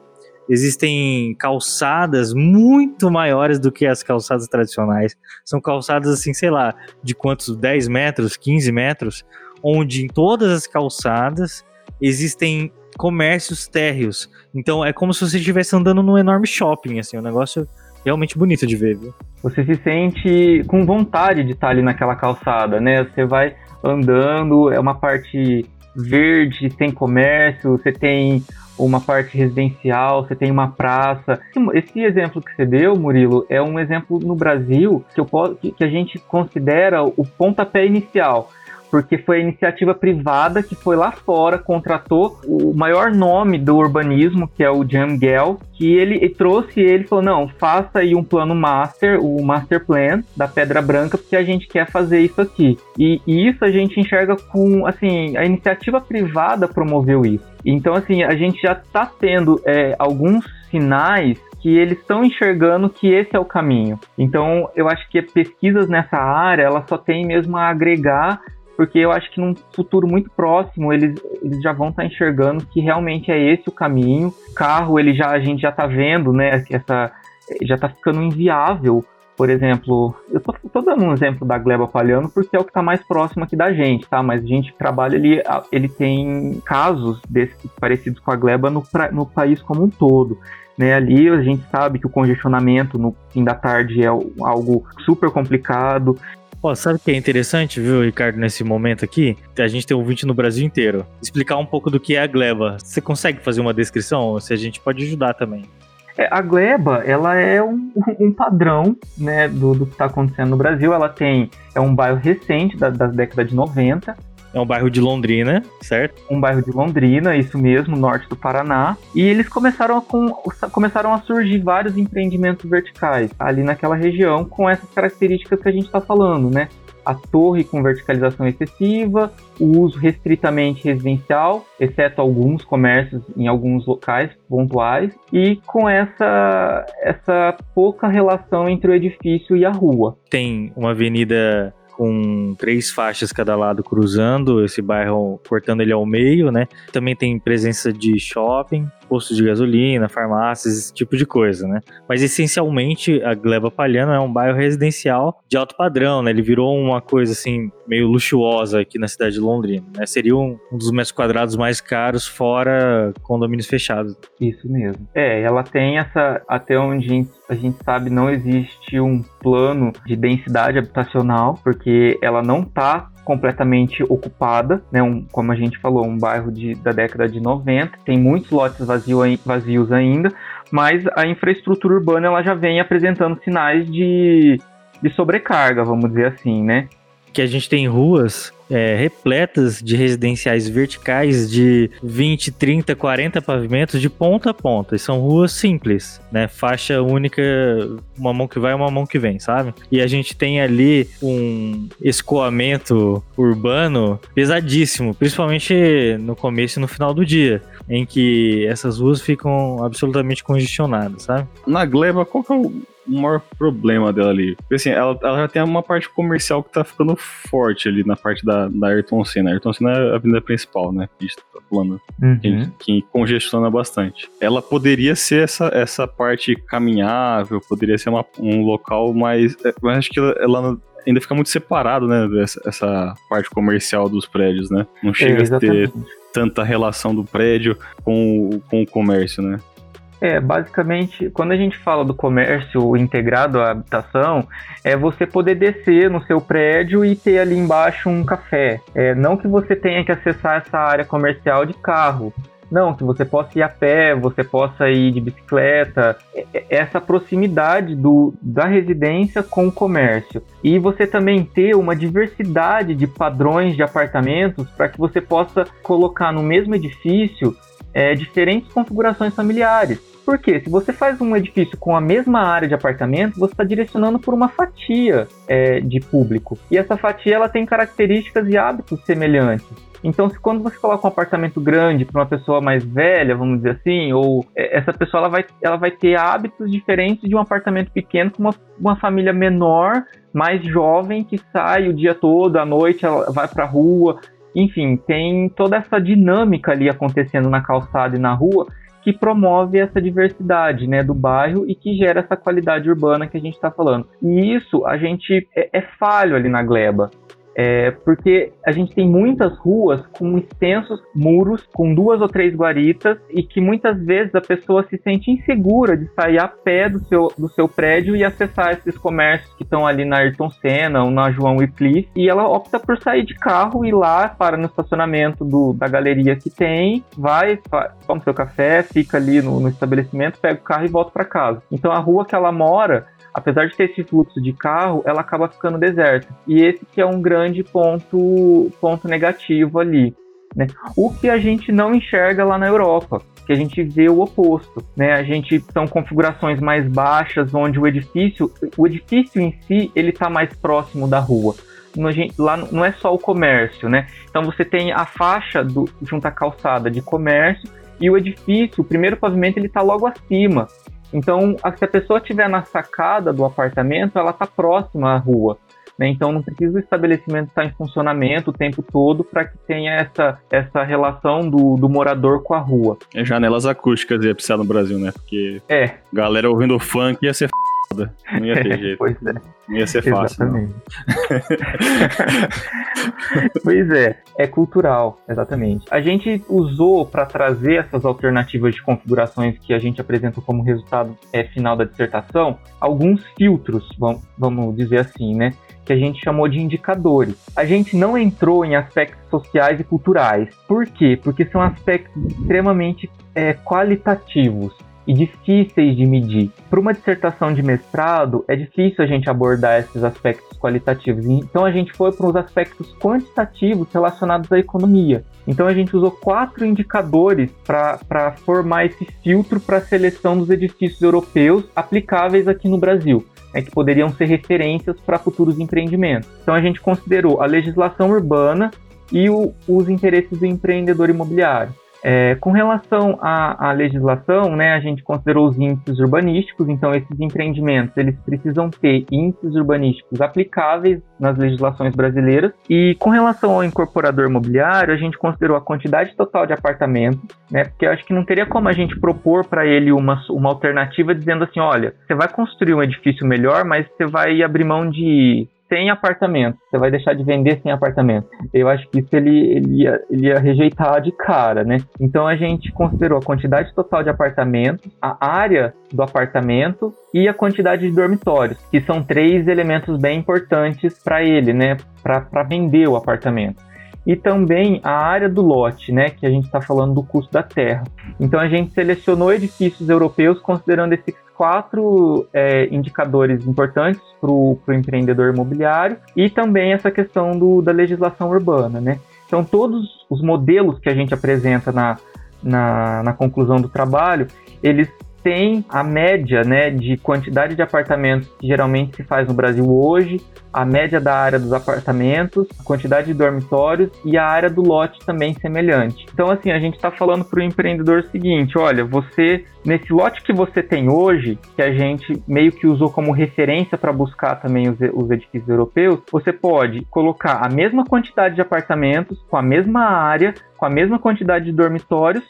Existem calçadas muito maiores do que as calçadas tradicionais. São calçadas assim, sei lá, de quantos? 10 metros, 15 metros onde em todas as calçadas existem comércios térreos. Então é como se você estivesse andando num enorme shopping, assim, um negócio realmente bonito de ver, viu? Você se sente com vontade de estar ali naquela calçada, né? Você vai andando, é uma parte verde, tem comércio, você tem uma parte residencial, você tem uma praça. Esse exemplo que você deu, Murilo, é um exemplo no Brasil que, eu posso, que a gente considera o pontapé inicial porque foi a iniciativa privada que foi lá fora, contratou o maior nome do urbanismo, que é o Jan Gell, que ele, trouxe ele falou: não, faça aí um plano master, o master plan da Pedra Branca, porque a gente quer fazer isso aqui. E, e isso a gente enxerga com, assim, a iniciativa privada promoveu isso. Então, assim, a gente já está tendo é, alguns sinais que eles estão enxergando que esse é o caminho. Então, eu acho que pesquisas nessa área, ela só tem mesmo a agregar, porque eu acho que num futuro muito próximo eles, eles já vão estar tá enxergando que realmente é esse o caminho. Carro, ele já a gente já está vendo, né, essa já está ficando inviável por exemplo, eu tô, tô, dando um exemplo da gleba palhano porque é o que está mais próximo aqui da gente, tá? Mas a gente trabalha ali, ele tem casos desses parecidos com a gleba no, no país como um todo. Né, ali a gente sabe que o congestionamento no fim da tarde é algo super complicado. Pô, sabe o que é interessante, viu, Ricardo, nesse momento aqui? A gente tem ouvinte no Brasil inteiro. Explicar um pouco do que é a gleba. Você consegue fazer uma descrição? Se a gente pode ajudar também. É, a gleba, ela é um, um padrão né, do, do que está acontecendo no Brasil. Ela tem é um bairro recente da, das décadas de 90. É um bairro de Londrina, certo? Um bairro de Londrina, isso mesmo, norte do Paraná. E eles começaram a, com, começaram a surgir vários empreendimentos verticais ali naquela região com essas características que a gente está falando, né? a torre com verticalização excessiva, o uso restritamente residencial, exceto alguns comércios em alguns locais pontuais, e com essa, essa pouca relação entre o edifício e a rua. Tem uma avenida com três faixas cada lado cruzando esse bairro, cortando ele ao meio, né? Também tem presença de shopping, postos de gasolina, farmácias, esse tipo de coisa, né? Mas essencialmente a Gleba Palhano é um bairro residencial de alto padrão, né? Ele virou uma coisa assim meio luxuosa aqui na cidade de Londrina, né? Seria um, um dos metros quadrados mais caros fora condomínios fechados. Isso mesmo. É, ela tem essa até onde a gente sabe não existe um plano de densidade habitacional, porque ela não está completamente ocupada, né? Um, como a gente falou, um bairro de, da década de 90, tem muitos lotes vazio, vazios ainda, mas a infraestrutura urbana ela já vem apresentando sinais de, de sobrecarga, vamos dizer assim, né? Que a gente tem ruas é, repletas de residenciais verticais de 20, 30, 40 pavimentos de ponta a ponta. E são ruas simples, né? Faixa única, uma mão que vai uma mão que vem, sabe? E a gente tem ali um escoamento urbano pesadíssimo, principalmente no começo e no final do dia, em que essas ruas ficam absolutamente congestionadas, sabe? Na Gleba, qual que é o o maior problema dela ali. Porque assim, ela, ela já tem uma parte comercial que tá ficando forte ali na parte da, da Ayrton Senna. A Ayrton Senna é a avenida principal, né? Que a gente tá falando. Uhum. Que, que, congestiona bastante. Ela poderia ser essa, essa parte caminhável, poderia ser uma, um local mais. É, mas acho que ela, ela ainda fica muito separado, né? Essa, essa, parte comercial dos prédios, né? Não chega é, a ter tanta relação do prédio com, com o comércio, né? É, basicamente, quando a gente fala do comércio integrado à habitação, é você poder descer no seu prédio e ter ali embaixo um café. É, não que você tenha que acessar essa área comercial de carro. Não, que você possa ir a pé, você possa ir de bicicleta, é, é, essa proximidade do, da residência com o comércio. E você também ter uma diversidade de padrões de apartamentos para que você possa colocar no mesmo edifício é, diferentes configurações familiares. Porque se você faz um edifício com a mesma área de apartamento, você está direcionando por uma fatia é, de público. E essa fatia ela tem características e hábitos semelhantes. Então, se quando você coloca um apartamento grande para uma pessoa mais velha, vamos dizer assim, ou é, essa pessoa ela vai, ela vai ter hábitos diferentes de um apartamento pequeno com uma, uma família menor, mais jovem, que sai o dia todo, à noite ela vai para a rua. Enfim, tem toda essa dinâmica ali acontecendo na calçada e na rua que promove essa diversidade né, do bairro e que gera essa qualidade urbana que a gente está falando. E isso a gente é, é falho ali na Gleba. É, porque a gente tem muitas ruas com extensos muros, com duas ou três guaritas, e que muitas vezes a pessoa se sente insegura de sair a pé do seu, do seu prédio e acessar esses comércios que estão ali na Ayrton Senna ou na João Wycliffe, e ela opta por sair de carro e lá, para no estacionamento do, da galeria que tem, vai, toma seu café, fica ali no, no estabelecimento, pega o carro e volta para casa. Então a rua que ela mora apesar de ter esse fluxo de carro, ela acaba ficando deserta. E esse que é um grande ponto, ponto negativo ali. Né? O que a gente não enxerga lá na Europa, que a gente vê o oposto, né? A gente são configurações mais baixas, onde o edifício, o edifício em si, ele está mais próximo da rua. Lá não é só o comércio, né? Então você tem a faixa do, junto à calçada de comércio e o edifício, o primeiro pavimento, ele está logo acima. Então, se a pessoa estiver na sacada do apartamento, ela está próxima à rua. Né? Então não precisa o estabelecimento estar em funcionamento o tempo todo para que tenha essa, essa relação do, do morador com a rua. É janelas acústicas ia precisar no Brasil, né? Porque é. galera ouvindo funk ia ser foda. Não ia ter jeito. pois é. Não ia ser fácil. Exatamente. pois é, é cultural, exatamente. A gente usou para trazer essas alternativas de configurações que a gente apresentou como resultado é, final da dissertação, alguns filtros, vamos dizer assim, né? que a gente chamou de indicadores. A gente não entrou em aspectos sociais e culturais. Por quê? Porque são aspectos extremamente é, qualitativos e difíceis de medir. Para uma dissertação de mestrado, é difícil a gente abordar esses aspectos qualitativos. Então a gente foi para os aspectos quantitativos relacionados à economia. Então a gente usou quatro indicadores para formar esse filtro para a seleção dos edifícios europeus aplicáveis aqui no Brasil é, que poderiam ser referências para futuros empreendimentos. Então a gente considerou a legislação urbana e o, os interesses do empreendedor imobiliário. É, com relação à, à, legislação, né, a gente considerou os índices urbanísticos, então esses empreendimentos eles precisam ter índices urbanísticos aplicáveis nas legislações brasileiras. E com relação ao incorporador imobiliário, a gente considerou a quantidade total de apartamentos, né, porque eu acho que não teria como a gente propor para ele uma, uma alternativa dizendo assim, olha, você vai construir um edifício melhor, mas você vai abrir mão de sem apartamento. Você vai deixar de vender sem apartamento. Eu acho que isso ele, ele, ia, ele ia rejeitar de cara, né? Então a gente considerou a quantidade total de apartamentos, a área do apartamento e a quantidade de dormitórios, que são três elementos bem importantes para ele, né? Para vender o apartamento e também a área do lote, né, que a gente está falando do custo da terra. Então a gente selecionou edifícios europeus considerando esses quatro é, indicadores importantes para o empreendedor imobiliário e também essa questão do, da legislação urbana, né? Então todos os modelos que a gente apresenta na, na, na conclusão do trabalho, eles têm a média né, de quantidade de apartamentos que geralmente se faz no Brasil hoje, a média da área dos apartamentos, a quantidade de dormitórios e a área do lote também semelhante. Então, assim, a gente está falando para o empreendedor o seguinte: olha, você, nesse lote que você tem hoje, que a gente meio que usou como referência para buscar também os, os edifícios europeus, você pode colocar a mesma quantidade de apartamentos, com a mesma área, com a mesma quantidade de dormitórios,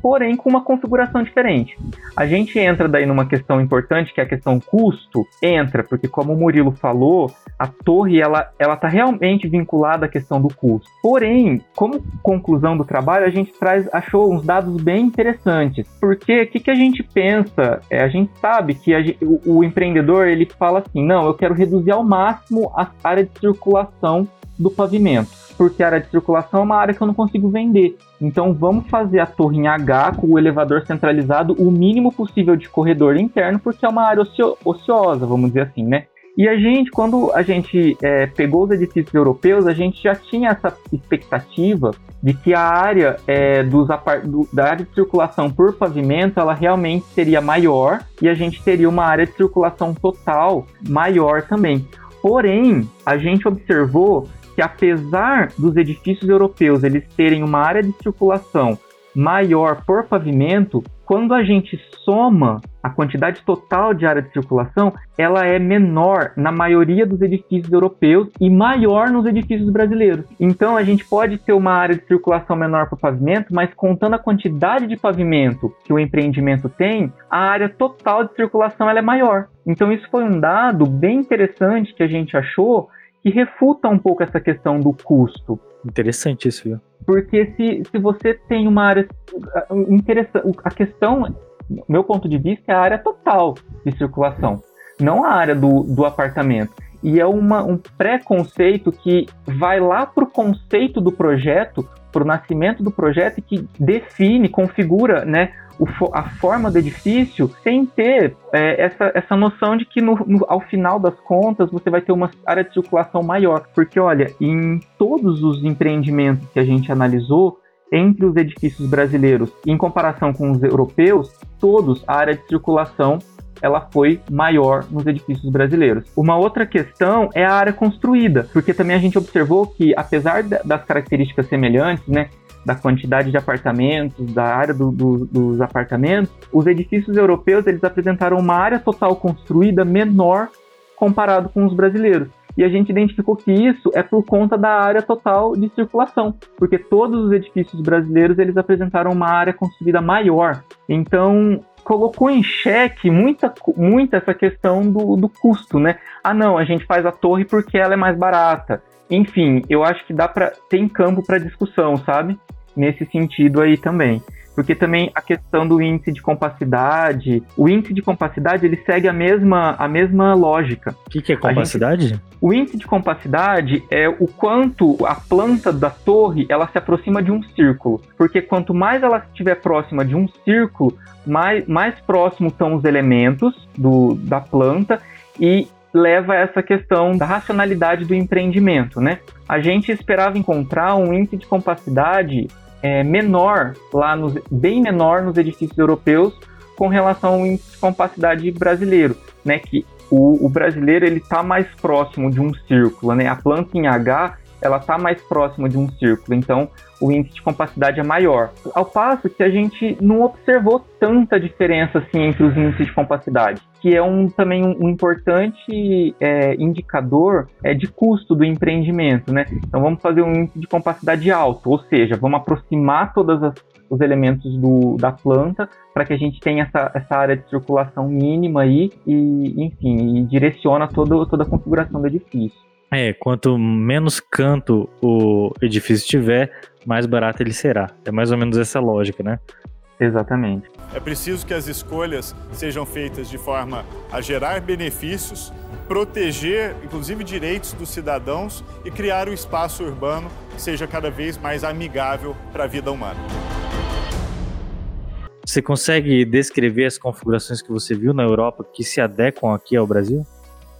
porém com uma configuração diferente. A gente entra daí numa questão importante, que é a questão custo, entra, porque como o Murilo falou, a torre ela ela está realmente vinculada à questão do custo. Porém, como conclusão do trabalho, a gente traz achou uns dados bem interessantes. Porque o que, que a gente pensa? É, a gente sabe que o, o empreendedor ele fala assim, não, eu quero reduzir ao máximo a área de circulação do pavimento, porque a área de circulação é uma área que eu não consigo vender. Então vamos fazer a torre em H com o elevador centralizado o mínimo possível de corredor interno, porque é uma área ocio ociosa, vamos dizer assim, né? E a gente, quando a gente é, pegou os edifícios europeus, a gente já tinha essa expectativa de que a área é, dos do, da área de circulação por pavimento ela realmente seria maior e a gente teria uma área de circulação total maior também. Porém, a gente observou que apesar dos edifícios europeus eles terem uma área de circulação maior por pavimento, quando a gente soma a quantidade total de área de circulação, ela é menor na maioria dos edifícios europeus e maior nos edifícios brasileiros. Então a gente pode ter uma área de circulação menor por pavimento, mas contando a quantidade de pavimento que o empreendimento tem, a área total de circulação ela é maior. Então isso foi um dado bem interessante que a gente achou que refuta um pouco essa questão do custo. Interessante isso, viu? Porque se, se você tem uma área interessante, a questão, meu ponto de vista, é a área total de circulação, não a área do, do apartamento. E é uma, um preconceito que vai lá para o conceito do projeto, para o nascimento do projeto e que define, configura né, o, a forma do edifício sem ter é, essa, essa noção de que no, no, ao final das contas você vai ter uma área de circulação maior. Porque, olha, em todos os empreendimentos que a gente analisou, entre os edifícios brasileiros, em comparação com os europeus, todos a área de circulação ela foi maior nos edifícios brasileiros. Uma outra questão é a área construída, porque também a gente observou que, apesar das características semelhantes, né, da quantidade de apartamentos, da área do, do, dos apartamentos, os edifícios europeus eles apresentaram uma área total construída menor comparado com os brasileiros. E a gente identificou que isso é por conta da área total de circulação, porque todos os edifícios brasileiros eles apresentaram uma área construída maior. Então, colocou em xeque muita, muita essa questão do, do custo, né? Ah, não, a gente faz a torre porque ela é mais barata. Enfim, eu acho que dá para tem campo para discussão, sabe? Nesse sentido aí também. Porque também a questão do índice de compacidade, o índice de compacidade ele segue a mesma, a mesma lógica. O que, que é compacidade? Gente, o índice de compacidade é o quanto a planta da torre ela se aproxima de um círculo. Porque quanto mais ela estiver próxima de um círculo, mais, mais próximos são os elementos do, da planta e leva a essa questão da racionalidade do empreendimento, né? A gente esperava encontrar um índice de compacidade é, menor lá nos, bem menor nos edifícios europeus com relação ao índice de compacidade brasileiro, né? Que o, o brasileiro ele está mais próximo de um círculo, né? A planta em H ela está mais próxima de um círculo, então o índice de compacidade é maior. Ao passo que a gente não observou tanta diferença assim entre os índices de compacidade, que é um, também um, importante é, indicador é, de custo do empreendimento, né? Então vamos fazer um índice de compacidade alto, ou seja, vamos aproximar todos os elementos do, da planta para que a gente tenha essa, essa área de circulação mínima aí e, enfim, e direciona todo, toda a configuração do edifício. É, quanto menos canto o edifício tiver, mais barato ele será. É mais ou menos essa lógica, né? Exatamente. É preciso que as escolhas sejam feitas de forma a gerar benefícios, proteger, inclusive, direitos dos cidadãos e criar um espaço urbano que seja cada vez mais amigável para a vida humana. Você consegue descrever as configurações que você viu na Europa que se adequam aqui ao Brasil?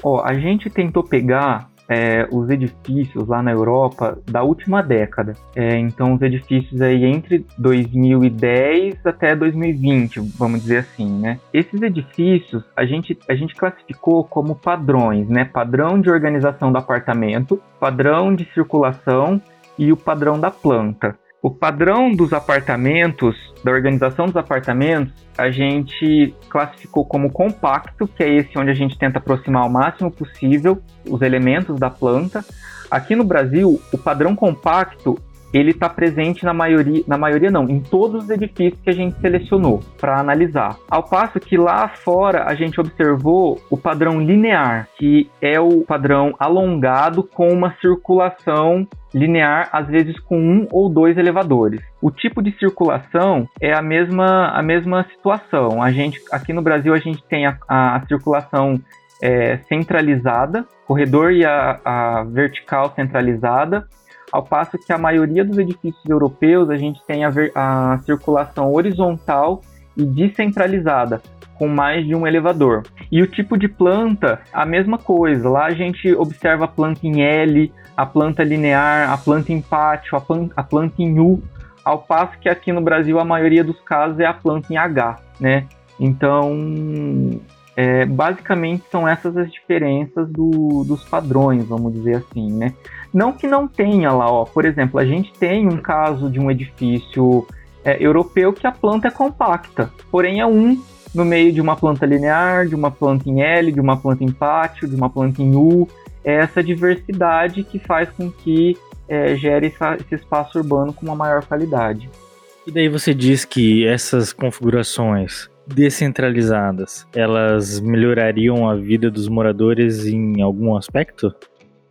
Ó, a gente tentou pegar é, os edifícios lá na Europa da última década. É, então, os edifícios aí entre 2010 até 2020, vamos dizer assim, né? Esses edifícios a gente, a gente classificou como padrões, né? Padrão de organização do apartamento, padrão de circulação e o padrão da planta. O padrão dos apartamentos, da organização dos apartamentos, a gente classificou como compacto, que é esse onde a gente tenta aproximar ao máximo possível os elementos da planta. Aqui no Brasil, o padrão compacto ele está presente na maioria, na maioria não, em todos os edifícios que a gente selecionou para analisar. Ao passo que lá fora a gente observou o padrão linear, que é o padrão alongado com uma circulação linear, às vezes com um ou dois elevadores. O tipo de circulação é a mesma, a mesma situação. A gente aqui no Brasil a gente tem a, a, circulação é, centralizada, corredor e a, a vertical centralizada, ao passo que a maioria dos edifícios europeus a gente tem a, a circulação horizontal e descentralizada, com mais de um elevador. E o tipo de planta, a mesma coisa. Lá a gente observa planta em L, a planta linear, a planta em pátio, a, plan a planta em U, ao passo que aqui no Brasil a maioria dos casos é a planta em H, né? Então, é, basicamente são essas as diferenças do, dos padrões, vamos dizer assim, né? Não que não tenha lá, ó, por exemplo, a gente tem um caso de um edifício é, europeu que a planta é compacta, porém é um no meio de uma planta linear, de uma planta em L, de uma planta em pátio, de uma planta em U. É essa diversidade que faz com que é, gere essa, esse espaço urbano com uma maior qualidade. E daí você diz que essas configurações descentralizadas, elas melhorariam a vida dos moradores em algum aspecto?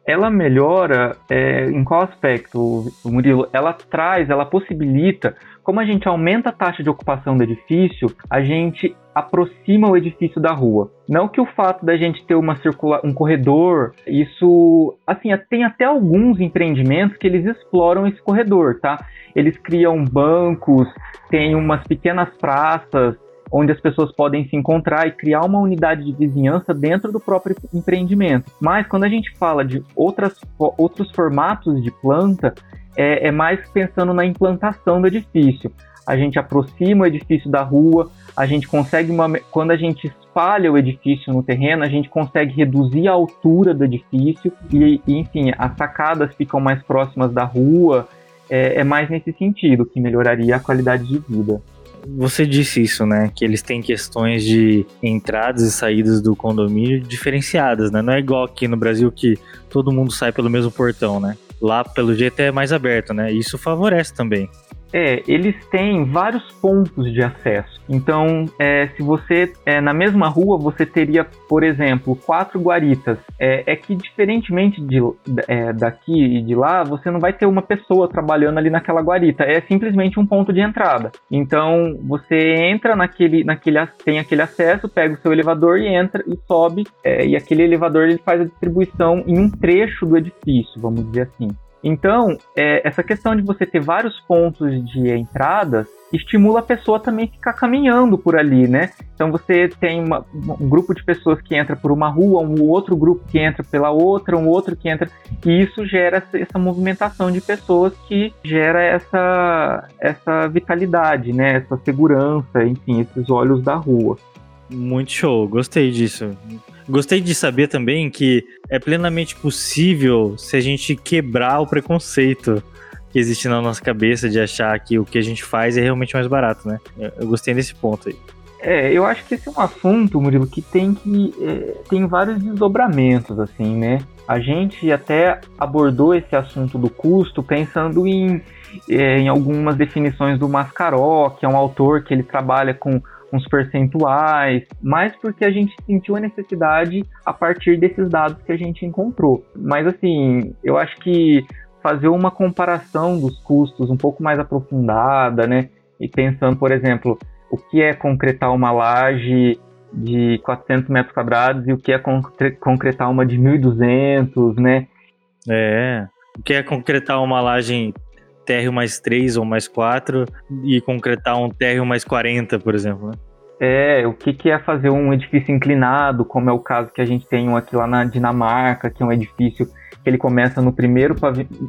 ela melhora é, em qual aspecto, Murilo? Ela traz, ela possibilita, como a gente aumenta a taxa de ocupação do edifício, a gente aproxima o edifício da rua. Não que o fato da gente ter uma circula um corredor, isso, assim, tem até alguns empreendimentos que eles exploram esse corredor, tá? Eles criam bancos, tem umas pequenas praças onde as pessoas podem se encontrar e criar uma unidade de vizinhança dentro do próprio empreendimento. Mas quando a gente fala de outras, outros formatos de planta, é, é mais pensando na implantação do edifício. A gente aproxima o edifício da rua, a gente consegue uma, quando a gente espalha o edifício no terreno, a gente consegue reduzir a altura do edifício e, enfim, as sacadas ficam mais próximas da rua. É, é mais nesse sentido que melhoraria a qualidade de vida. Você disse isso, né? Que eles têm questões de entradas e saídas do condomínio diferenciadas, né? Não é igual aqui no Brasil que todo mundo sai pelo mesmo portão, né? Lá, pelo jeito, é mais aberto, né? Isso favorece também. É, eles têm vários pontos de acesso. Então, é, se você é, na mesma rua você teria, por exemplo, quatro guaritas. É, é que diferentemente de, é, daqui e de lá, você não vai ter uma pessoa trabalhando ali naquela guarita. É simplesmente um ponto de entrada. Então, você entra naquele, naquele, tem aquele acesso, pega o seu elevador e entra e sobe. É, e aquele elevador ele faz a distribuição em um trecho do edifício, vamos dizer assim. Então, é, essa questão de você ter vários pontos de entradas estimula a pessoa também a ficar caminhando por ali, né? Então você tem uma, um grupo de pessoas que entra por uma rua, um outro grupo que entra pela outra, um outro que entra, e isso gera essa, essa movimentação de pessoas que gera essa, essa vitalidade, né? Essa segurança, enfim, esses olhos da rua. Muito show, gostei disso. Gostei de saber também que é plenamente possível se a gente quebrar o preconceito que existe na nossa cabeça de achar que o que a gente faz é realmente mais barato, né? Eu gostei desse ponto aí. É, eu acho que esse é um assunto, Murilo, que tem que é, tem vários desdobramentos, assim, né? A gente até abordou esse assunto do custo pensando em, é, em algumas definições do Mascaró, que é um autor que ele trabalha com uns percentuais, mas porque a gente sentiu a necessidade a partir desses dados que a gente encontrou. Mas assim, eu acho que fazer uma comparação dos custos um pouco mais aprofundada, né? E pensando, por exemplo, o que é concretar uma laje de 400 metros quadrados e o que é concretar uma de 1.200, né? É, o que é concretar uma laje térreo mais 3 ou mais 4 e concretar um térreo mais 40, por exemplo, né? É, o que, que é fazer um edifício inclinado, como é o caso que a gente tem um aqui lá na Dinamarca, que é um edifício que ele começa no primeiro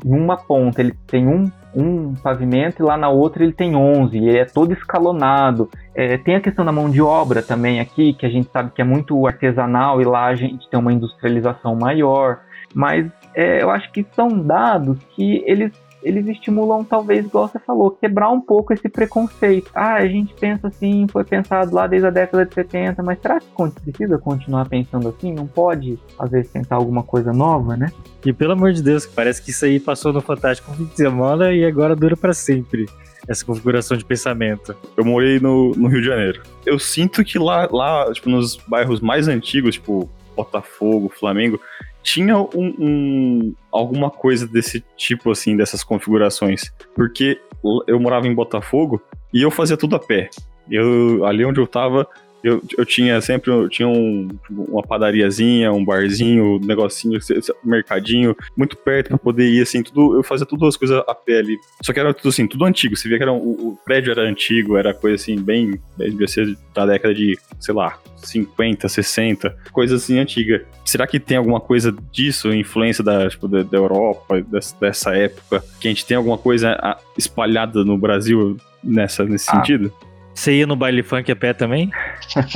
uma ponta ele tem um, um pavimento e lá na outra ele tem 11, e é todo escalonado. É, tem a questão da mão de obra também aqui, que a gente sabe que é muito artesanal e lá a gente tem uma industrialização maior, mas é, eu acho que são dados que eles eles estimulam, talvez, igual você falou, quebrar um pouco esse preconceito. Ah, a gente pensa assim, foi pensado lá desde a década de 70, mas será que precisa continuar pensando assim? Não pode, às vezes, tentar alguma coisa nova, né? E pelo amor de Deus, parece que isso aí passou no Fantástico fim de semana e agora dura para sempre essa configuração de pensamento. Eu morei no, no Rio de Janeiro. Eu sinto que lá, lá, tipo, nos bairros mais antigos, tipo Botafogo, Flamengo, tinha um, um, alguma coisa desse tipo, assim, dessas configurações. Porque eu morava em Botafogo e eu fazia tudo a pé. Eu, ali onde eu tava, eu, eu tinha sempre eu tinha um, uma padariazinha, um barzinho, um negocinho, um mercadinho, muito perto para poder ir, assim, tudo. Eu fazia todas as coisas a pé ali. Só que era tudo assim, tudo antigo. Você via que era um, o, prédio era antigo, era coisa assim, bem. Devia ser da década de, sei lá, 50, 60, coisa assim antiga. Será que tem alguma coisa disso, influência da, tipo, da, da Europa, dessa, dessa, época, que a gente tem alguma coisa espalhada no Brasil nessa, nesse ah. sentido? Você ia no baile funk a pé também?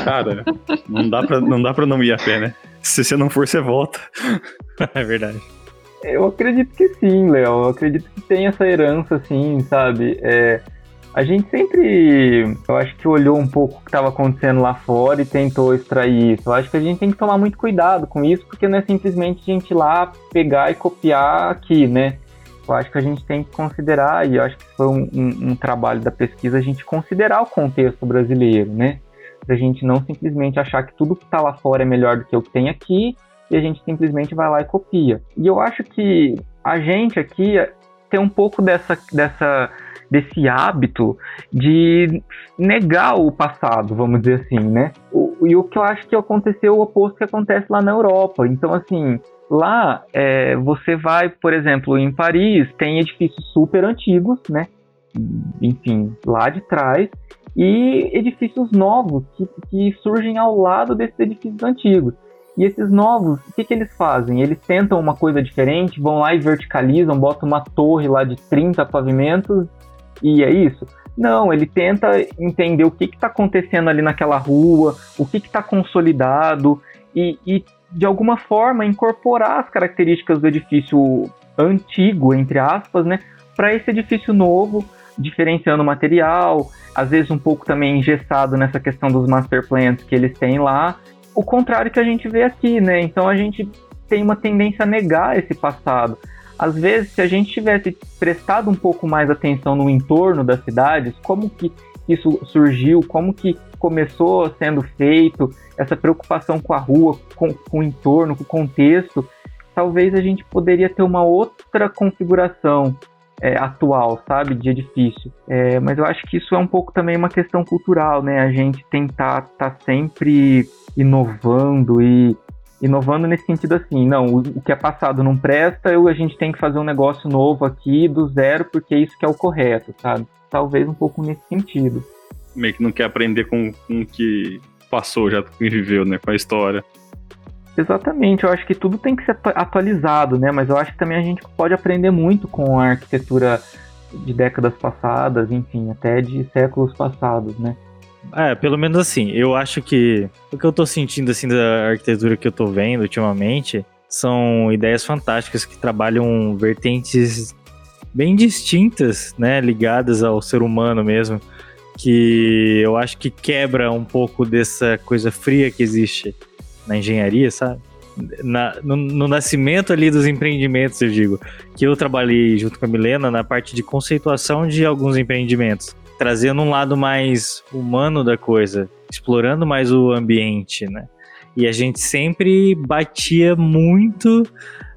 Cara, não dá pra não, dá pra não ir a pé, né? Se você não for, você volta. é verdade. Eu acredito que sim, Léo. Eu acredito que tem essa herança, assim, sabe? É, a gente sempre, eu acho que olhou um pouco o que estava acontecendo lá fora e tentou extrair isso. Eu acho que a gente tem que tomar muito cuidado com isso, porque não é simplesmente a gente ir lá pegar e copiar aqui, né? Eu acho que a gente tem que considerar, e acho que foi um, um, um trabalho da pesquisa, a gente considerar o contexto brasileiro, né? Pra gente não simplesmente achar que tudo que está lá fora é melhor do que o que tem aqui, e a gente simplesmente vai lá e copia. E eu acho que a gente aqui, ter um pouco dessa, dessa desse hábito de negar o passado, vamos dizer assim, né? O, e o que eu acho que aconteceu o oposto que acontece lá na Europa. Então, assim, lá é, você vai, por exemplo, em Paris, tem edifícios super antigos, né? Enfim, lá de trás, e edifícios novos que, que surgem ao lado desses edifícios antigos. E esses novos, o que, que eles fazem? Eles tentam uma coisa diferente, vão lá e verticalizam, botam uma torre lá de 30 pavimentos e é isso? Não, ele tenta entender o que está acontecendo ali naquela rua, o que está consolidado e, e, de alguma forma, incorporar as características do edifício antigo, entre aspas, né, para esse edifício novo, diferenciando o material, às vezes um pouco também engessado nessa questão dos master plans que eles têm lá. O contrário que a gente vê aqui, né? Então a gente tem uma tendência a negar esse passado. Às vezes, se a gente tivesse prestado um pouco mais atenção no entorno das cidades, como que isso surgiu, como que começou sendo feito, essa preocupação com a rua, com, com o entorno, com o contexto, talvez a gente poderia ter uma outra configuração é, atual, sabe, de edifício. É, mas eu acho que isso é um pouco também uma questão cultural, né? A gente tentar estar tá sempre inovando e inovando nesse sentido assim, não, o, que é passado não presta, eu, a gente tem que fazer um negócio novo aqui do zero, porque é isso que é o correto, sabe? Talvez um pouco nesse sentido. Meio que não quer aprender com, com o que passou, já que viveu, né, com a história. Exatamente, eu acho que tudo tem que ser atualizado, né? Mas eu acho que também a gente pode aprender muito com a arquitetura de décadas passadas, enfim, até de séculos passados, né? É, pelo menos assim, eu acho que o que eu tô sentindo assim da arquitetura que eu tô vendo ultimamente são ideias fantásticas que trabalham vertentes bem distintas, né, ligadas ao ser humano mesmo, que eu acho que quebra um pouco dessa coisa fria que existe na engenharia, sabe? Na, no, no, nascimento ali dos empreendimentos, eu digo, que eu trabalhei junto com a Milena na parte de conceituação de alguns empreendimentos trazendo um lado mais humano da coisa, explorando mais o ambiente, né? E a gente sempre batia muito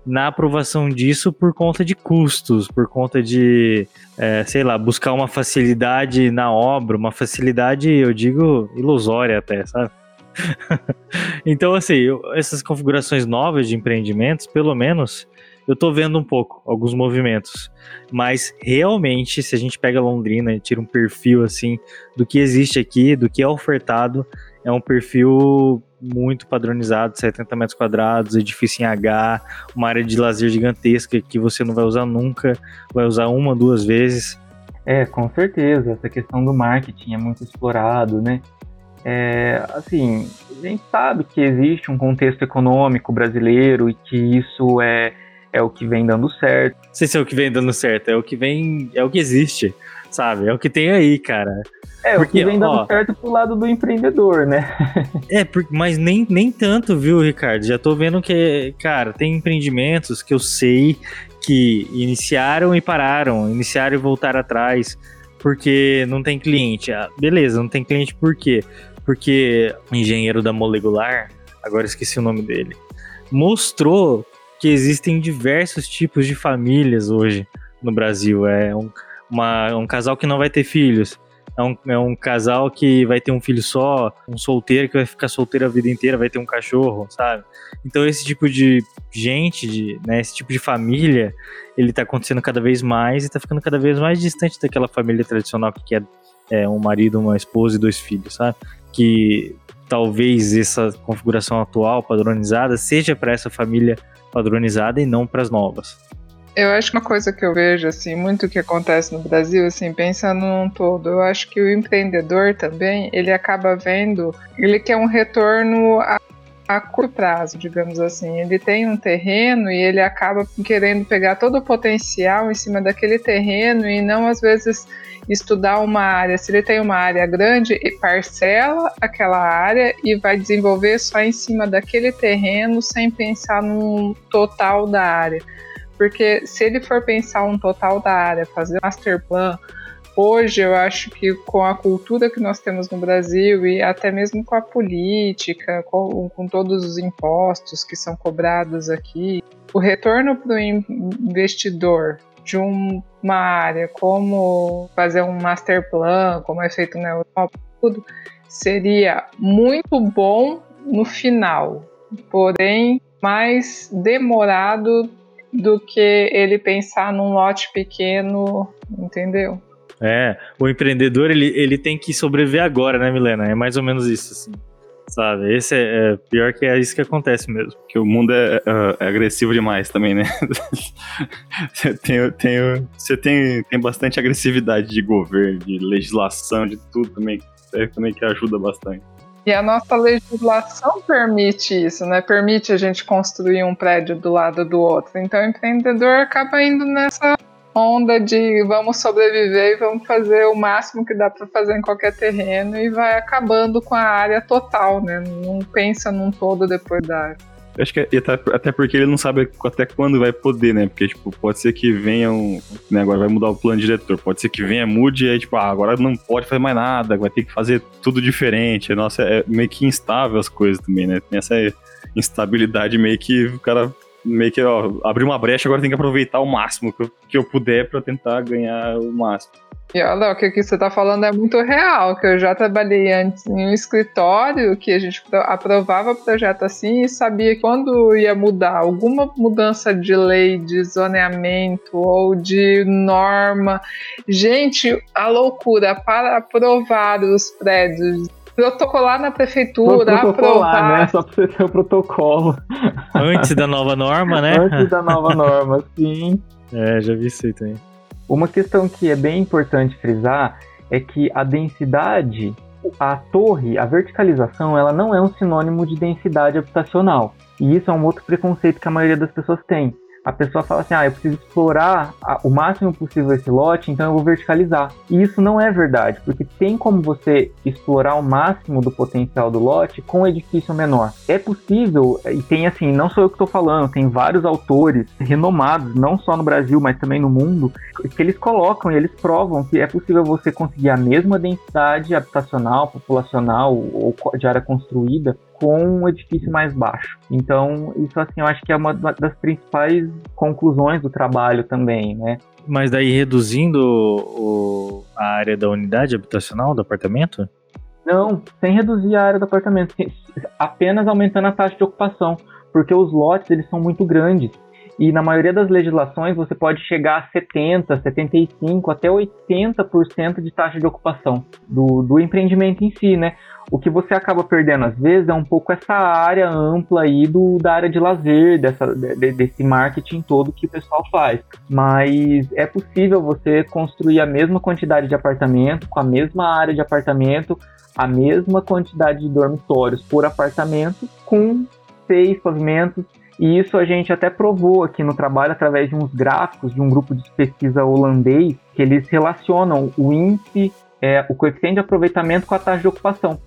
na aprovação disso por conta de custos, por conta de, é, sei lá, buscar uma facilidade na obra, uma facilidade, eu digo, ilusória até, sabe? então, assim, essas configurações novas de empreendimentos, pelo menos, eu tô vendo um pouco, alguns movimentos. Mas realmente, se a gente pega Londrina e tira um perfil assim do que existe aqui, do que é ofertado, é um perfil muito padronizado, 70 metros quadrados, edifício em H, uma área de lazer gigantesca que você não vai usar nunca, vai usar uma, duas vezes. É, com certeza. Essa questão do marketing é muito explorado, né? É, assim, a gente sabe que existe um contexto econômico brasileiro e que isso é é o que vem dando certo. Não sei se é o que vem dando certo, é o que vem, é o que existe, sabe? É o que tem aí, cara. É, porque, o que vem dando ó, certo pro lado do empreendedor, né? é, mas nem, nem tanto, viu, Ricardo? Já tô vendo que, cara, tem empreendimentos que eu sei que iniciaram e pararam, iniciaram e voltaram atrás, porque não tem cliente. Ah, beleza, não tem cliente por quê? Porque o engenheiro da molecular, agora esqueci o nome dele, mostrou que existem diversos tipos de famílias hoje no Brasil. É um, uma, um casal que não vai ter filhos. É um, é um casal que vai ter um filho só, um solteiro que vai ficar solteiro a vida inteira, vai ter um cachorro, sabe? Então esse tipo de gente, de, né, esse tipo de família, ele tá acontecendo cada vez mais e tá ficando cada vez mais distante daquela família tradicional que é, é um marido, uma esposa e dois filhos, sabe? Que talvez essa configuração atual, padronizada, seja para essa família padronizada e não para as novas. Eu acho que uma coisa que eu vejo, assim, muito que acontece no Brasil, assim, pensando num todo, eu acho que o empreendedor também, ele acaba vendo, ele quer um retorno a, a curto prazo, digamos assim. Ele tem um terreno e ele acaba querendo pegar todo o potencial em cima daquele terreno e não, às vezes, estudar uma área. Se ele tem uma área grande, parcela aquela área e vai desenvolver só em cima daquele terreno sem pensar num total da área. Porque se ele for pensar um total da área, fazer master plan, hoje eu acho que com a cultura que nós temos no Brasil e até mesmo com a política, com, com todos os impostos que são cobrados aqui, o retorno para o investidor de um, uma área, como fazer um master plan, como é feito na Europa, tudo, seria muito bom no final, porém mais demorado do que ele pensar num lote pequeno, entendeu? É, o empreendedor ele, ele tem que sobreviver agora, né, Milena? É mais ou menos isso, assim. Sabe? Esse é, é pior que é isso que acontece mesmo. Que o mundo é, é, é agressivo demais também, né? você tem, tem, você tem, tem bastante agressividade de governo, de legislação, de tudo também, é, também que ajuda bastante. E a nossa legislação permite isso, né? Permite a gente construir um prédio do lado do outro. Então o empreendedor acaba indo nessa onda de vamos sobreviver e vamos fazer o máximo que dá para fazer em qualquer terreno e vai acabando com a área total, né? Não pensa num todo depois da área. Acho que é, até porque ele não sabe até quando vai poder, né? Porque, tipo, pode ser que venha um. Né, agora vai mudar o plano diretor. Pode ser que venha, mude e aí, tipo, ah, agora não pode fazer mais nada, vai ter que fazer tudo diferente. Nossa, é meio que instável as coisas também, né? Tem essa instabilidade meio que o cara meio que, ó, abrir uma brecha, agora tem que aproveitar o máximo que eu, que eu puder para tentar ganhar o máximo. E olha, o que, que você está falando é muito real, que eu já trabalhei antes em um escritório que a gente aprovava projeto assim e sabia que quando ia mudar alguma mudança de lei, de zoneamento ou de norma, gente, a loucura para aprovar os prédios protocolar na prefeitura, protocolar, aprovar. né? Só pra você ter o protocolo. Antes da nova norma, né? Antes da nova norma, sim. É, já vi isso aí também. Uma questão que é bem importante frisar é que a densidade, a torre, a verticalização, ela não é um sinônimo de densidade habitacional. E isso é um outro preconceito que a maioria das pessoas tem a pessoa fala assim: ah, eu preciso explorar o máximo possível esse lote, então eu vou verticalizar. E isso não é verdade, porque tem como você explorar o máximo do potencial do lote com um edifício menor. É possível, e tem assim, não sou eu que estou falando, tem vários autores renomados, não só no Brasil, mas também no mundo, que eles colocam e eles provam que é possível você conseguir a mesma densidade habitacional, populacional ou de área construída com um edifício mais baixo. Então, isso assim, eu acho que é uma das principais conclusões do trabalho também, né? Mas daí reduzindo o, a área da unidade habitacional do apartamento? Não, sem reduzir a área do apartamento, apenas aumentando a taxa de ocupação, porque os lotes eles são muito grandes. E na maioria das legislações você pode chegar a 70, 75, até 80% de taxa de ocupação do, do empreendimento em si, né? O que você acaba perdendo às vezes é um pouco essa área ampla aí do, da área de lazer, dessa, de, desse marketing todo que o pessoal faz. Mas é possível você construir a mesma quantidade de apartamento, com a mesma área de apartamento, a mesma quantidade de dormitórios por apartamento, com seis pavimentos. E isso a gente até provou aqui no trabalho através de uns gráficos de um grupo de pesquisa holandês, que eles relacionam o índice, é, o coeficiente de aproveitamento com a taxa de ocupação.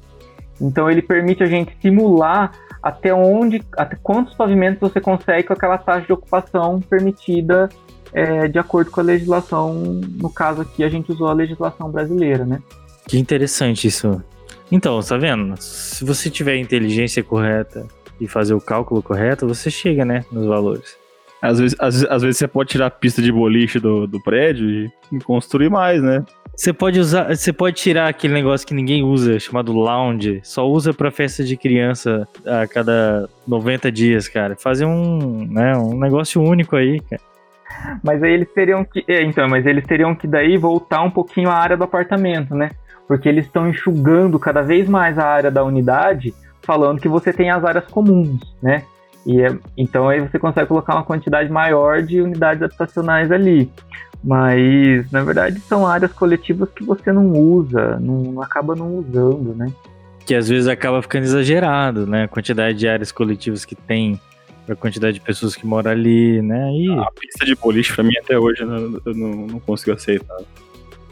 Então ele permite a gente simular até onde, até quantos pavimentos você consegue com aquela taxa de ocupação permitida é, de acordo com a legislação. No caso aqui a gente usou a legislação brasileira, né? Que interessante isso. Então, tá vendo? Se você tiver inteligência correta e fazer o cálculo correto, você chega, né, nos valores. Às vezes, às, às vezes você pode tirar a pista de boliche do, do prédio e construir mais, né? Você pode usar, você pode tirar aquele negócio que ninguém usa, chamado lounge, só usa para festa de criança a cada 90 dias, cara. Fazer um, né, um negócio único aí, cara. Mas aí eles teriam que, é, então, mas eles teriam que daí voltar um pouquinho à área do apartamento, né? Porque eles estão enxugando cada vez mais a área da unidade, falando que você tem as áreas comuns, né? E é, então aí você consegue colocar uma quantidade maior de unidades habitacionais ali. Mas, na verdade, são áreas coletivas que você não usa, não acaba não usando, né? Que às vezes acaba ficando exagerado, né? A quantidade de áreas coletivas que tem, a quantidade de pessoas que moram ali, né? E... A pista de boliche, pra mim, até hoje, eu não, eu não, não consigo aceitar.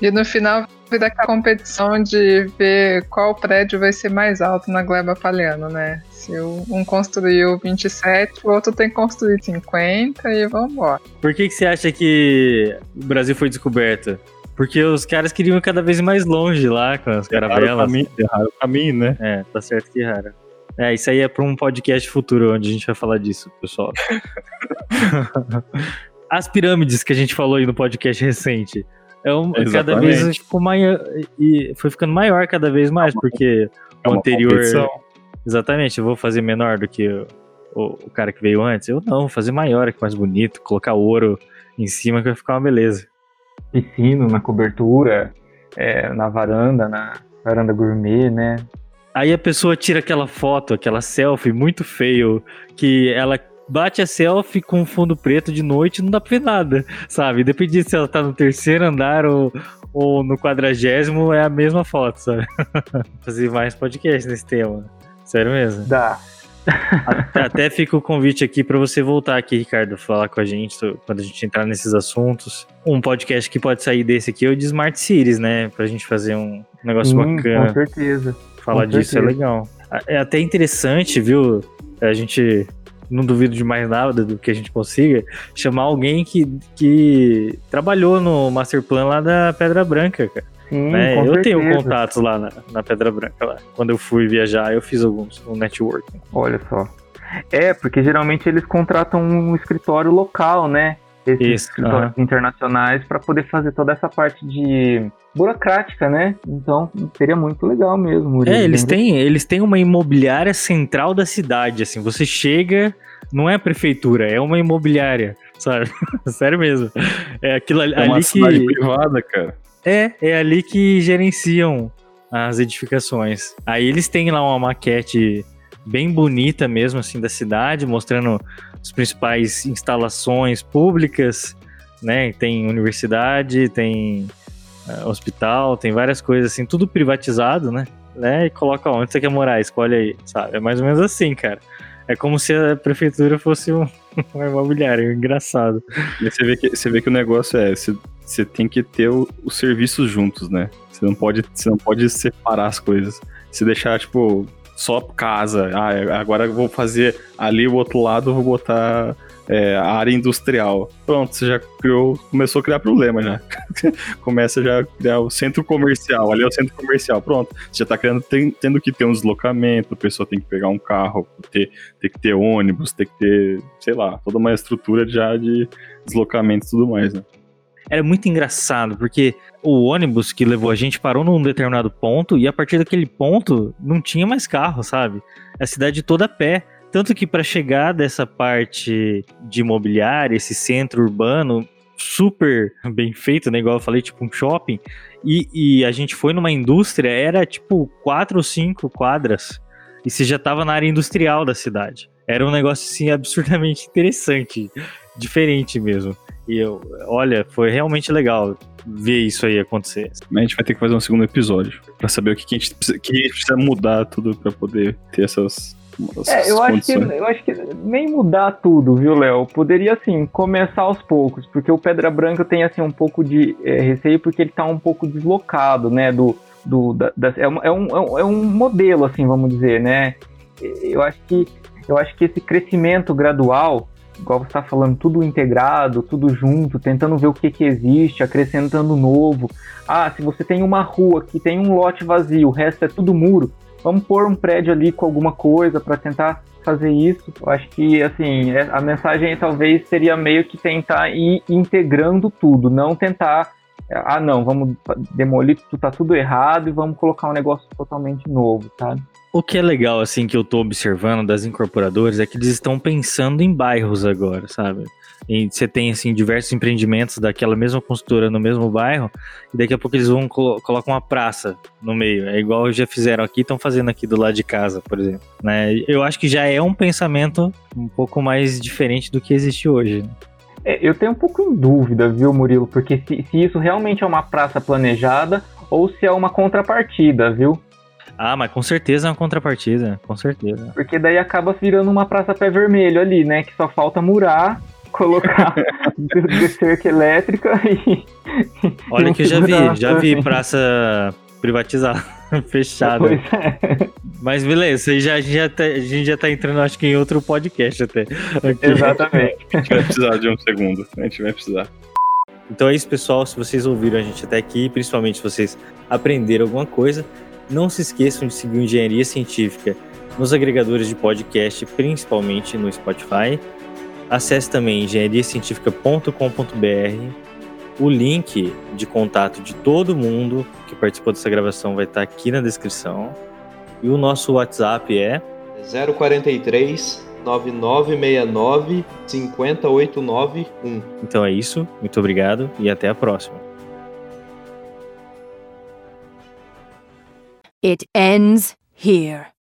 E no final vira aquela competição de ver qual prédio vai ser mais alto na gleba palhano, né? Se um construiu 27, o outro tem que construir 50 e vamos embora. Por que, que você acha que o Brasil foi descoberto? Porque os caras queriam ir cada vez mais longe lá com as caravelas. Erraram o caminho, né? É, tá certo que erraram. É, isso aí é para um podcast futuro onde a gente vai falar disso, pessoal. as pirâmides que a gente falou aí no podcast recente. É um, cada Exatamente. vez ficou maior e foi ficando maior cada vez mais, porque É o anterior. competição. Exatamente, eu vou fazer menor do que o, o, o cara que veio antes. Eu não, vou fazer maior, que é mais bonito, colocar ouro em cima que vai ficar uma beleza. Piscino na cobertura, é, na varanda, na varanda gourmet, né? Aí a pessoa tira aquela foto, aquela selfie muito feio, que ela bate a selfie com fundo preto de noite não dá pra ver nada, sabe? Depende se ela tá no terceiro andar ou, ou no quadragésimo, é a mesma foto, sabe? Fazer mais podcast nesse tema. Sério mesmo. Dá. Até- Até fica o convite aqui pra você voltar aqui, Ricardo, falar com a gente quando a gente entrar nesses assuntos. Um podcast que pode sair desse aqui é o de Smart Cities, né? Pra gente fazer um negócio Sim, bacana. com certeza. Falar Com disso é certeza. legal. É até interessante, viu? A gente não duvido de mais nada do que a gente consiga chamar alguém que, que trabalhou no Master Plan lá da Pedra Branca, cara. Sim, né? Eu tenho certeza. contatos lá na, na Pedra Branca lá. Quando eu fui viajar, eu fiz alguns, um network. Olha só. É, porque geralmente eles contratam um escritório local, né? Esses Isso, escritórios internacionais para poder fazer toda essa parte de burocrática, né? Então seria muito legal mesmo. Murilo. É, eles têm, eles têm uma imobiliária central da cidade, assim. Você chega, não é a prefeitura, é uma imobiliária, sabe? Sério mesmo. É aquilo ali, É uma ali cidade que privada, cara. é, é ali que gerenciam as edificações. Aí eles têm lá uma maquete bem bonita mesmo assim da cidade, mostrando as principais instalações públicas, né? Tem universidade, tem ah, hospital, tem várias coisas assim, tudo privatizado, né? né? E coloca onde você quer morar, escolhe aí, sabe? É mais ou menos assim, cara. É como se a prefeitura fosse um, um imobiliário, engraçado. E você vê que, você vê que o negócio é, você, você tem que ter os serviços juntos, né? Você não pode, você não pode separar as coisas. Se deixar, tipo, só casa, ah, é, agora eu vou fazer ali o outro lado, vou botar é, a área industrial. Pronto, você já criou, começou a criar problema já. Começa já a criar o centro comercial, ali é o centro comercial, pronto. Você já tá criando, tem- tendo que ter um deslocamento, a pessoa tem que pegar um carro, ter, tem que ter ônibus, tem que ter, sei lá, toda uma estrutura já de deslocamento e tudo mais, né? Era muito engraçado, porque o ônibus que levou a gente parou num determinado ponto e a partir daquele ponto não tinha mais carro, sabe? A cidade toda a pé. Tanto que para chegar dessa parte de imobiliária, esse centro urbano super bem feito, né? Igual eu falei, tipo um shopping, e, e a gente foi numa indústria, era tipo quatro ou cinco quadras, e você já tava na área industrial da cidade. Era um negócio assim absurdamente interessante, diferente mesmo. E eu, olha, foi realmente legal ver isso aí acontecer. Mas a gente vai ter que fazer um segundo episódio pra saber o que, que, a, gente precisa, que a gente precisa mudar tudo pra poder ter essas, essas É, eu acho, que, condições. eu acho que nem mudar tudo, viu, Léo? Poderia, assim, começar aos poucos, porque o Pedra Branca tem, assim, um pouco de é, receio, porque ele tá um pouco deslocado, né, do... do da- da- é, um, é, um, é um- é um modelo, assim, vamos dizer, né? Eu acho que, eu acho que esse crescimento gradual, igual você tá falando, tudo integrado, tudo junto, tentando ver o que que existe, acrescentando novo. Ah, se você tem uma rua que tem um lote vazio, o resto é tudo muro, vamos pôr um prédio ali com alguma coisa para tentar fazer isso. Eu acho que assim é- a mensagem talvez seria meio que tentar ir integrando tudo, não tentar ah não, vamos demolir tá tudo errado e vamos colocar um negócio totalmente novo, sabe? O que é legal, assim, que eu tô observando das incorporadoras é que eles estão pensando em bairros agora, sabe? E você tem, assim, diversos empreendimentos daquela mesma construtora no mesmo bairro, e daqui a pouco eles vão colo colocam uma praça no meio. É igual já fizeram aqui, estão fazendo aqui do lado de casa, por exemplo. Né? Eu acho que já é um pensamento um pouco mais diferente do que existe hoje. né? É, eu tenho um pouco em dúvida, viu, Murilo? Porque se, se isso realmente é uma praça planejada ou se é uma contrapartida, viu? Ah, mas com certeza é uma contrapartida, com certeza. Porque daí acaba virando uma praça pé vermelho ali, né? Que só falta murar, colocar cerca elétrica e. Olha que eu já vi, já vi praça privatizada, fechada. Pois é, Mas beleza, já, a, gente já tá, a gente já tá entrando, acho que em outro podcast até. aqui. exatamente. A gente vai precisar de um segundo. A gente vai precisar. Então é isso, pessoal. Se vocês ouviram a gente até aqui, principalmente se vocês aprenderam alguma coisa, não se esqueçam de seguir o Engenharia Científica nos agregadores de podcast, principalmente no Spotify. Acesse também engenhariacientifica.com.br. O link de contato de todo mundo que participou dessa gravação vai estar aqui na descrição. E o nosso WhatsApp é 043 9969 50891. Então é isso, muito obrigado e até a próxima. It ends here.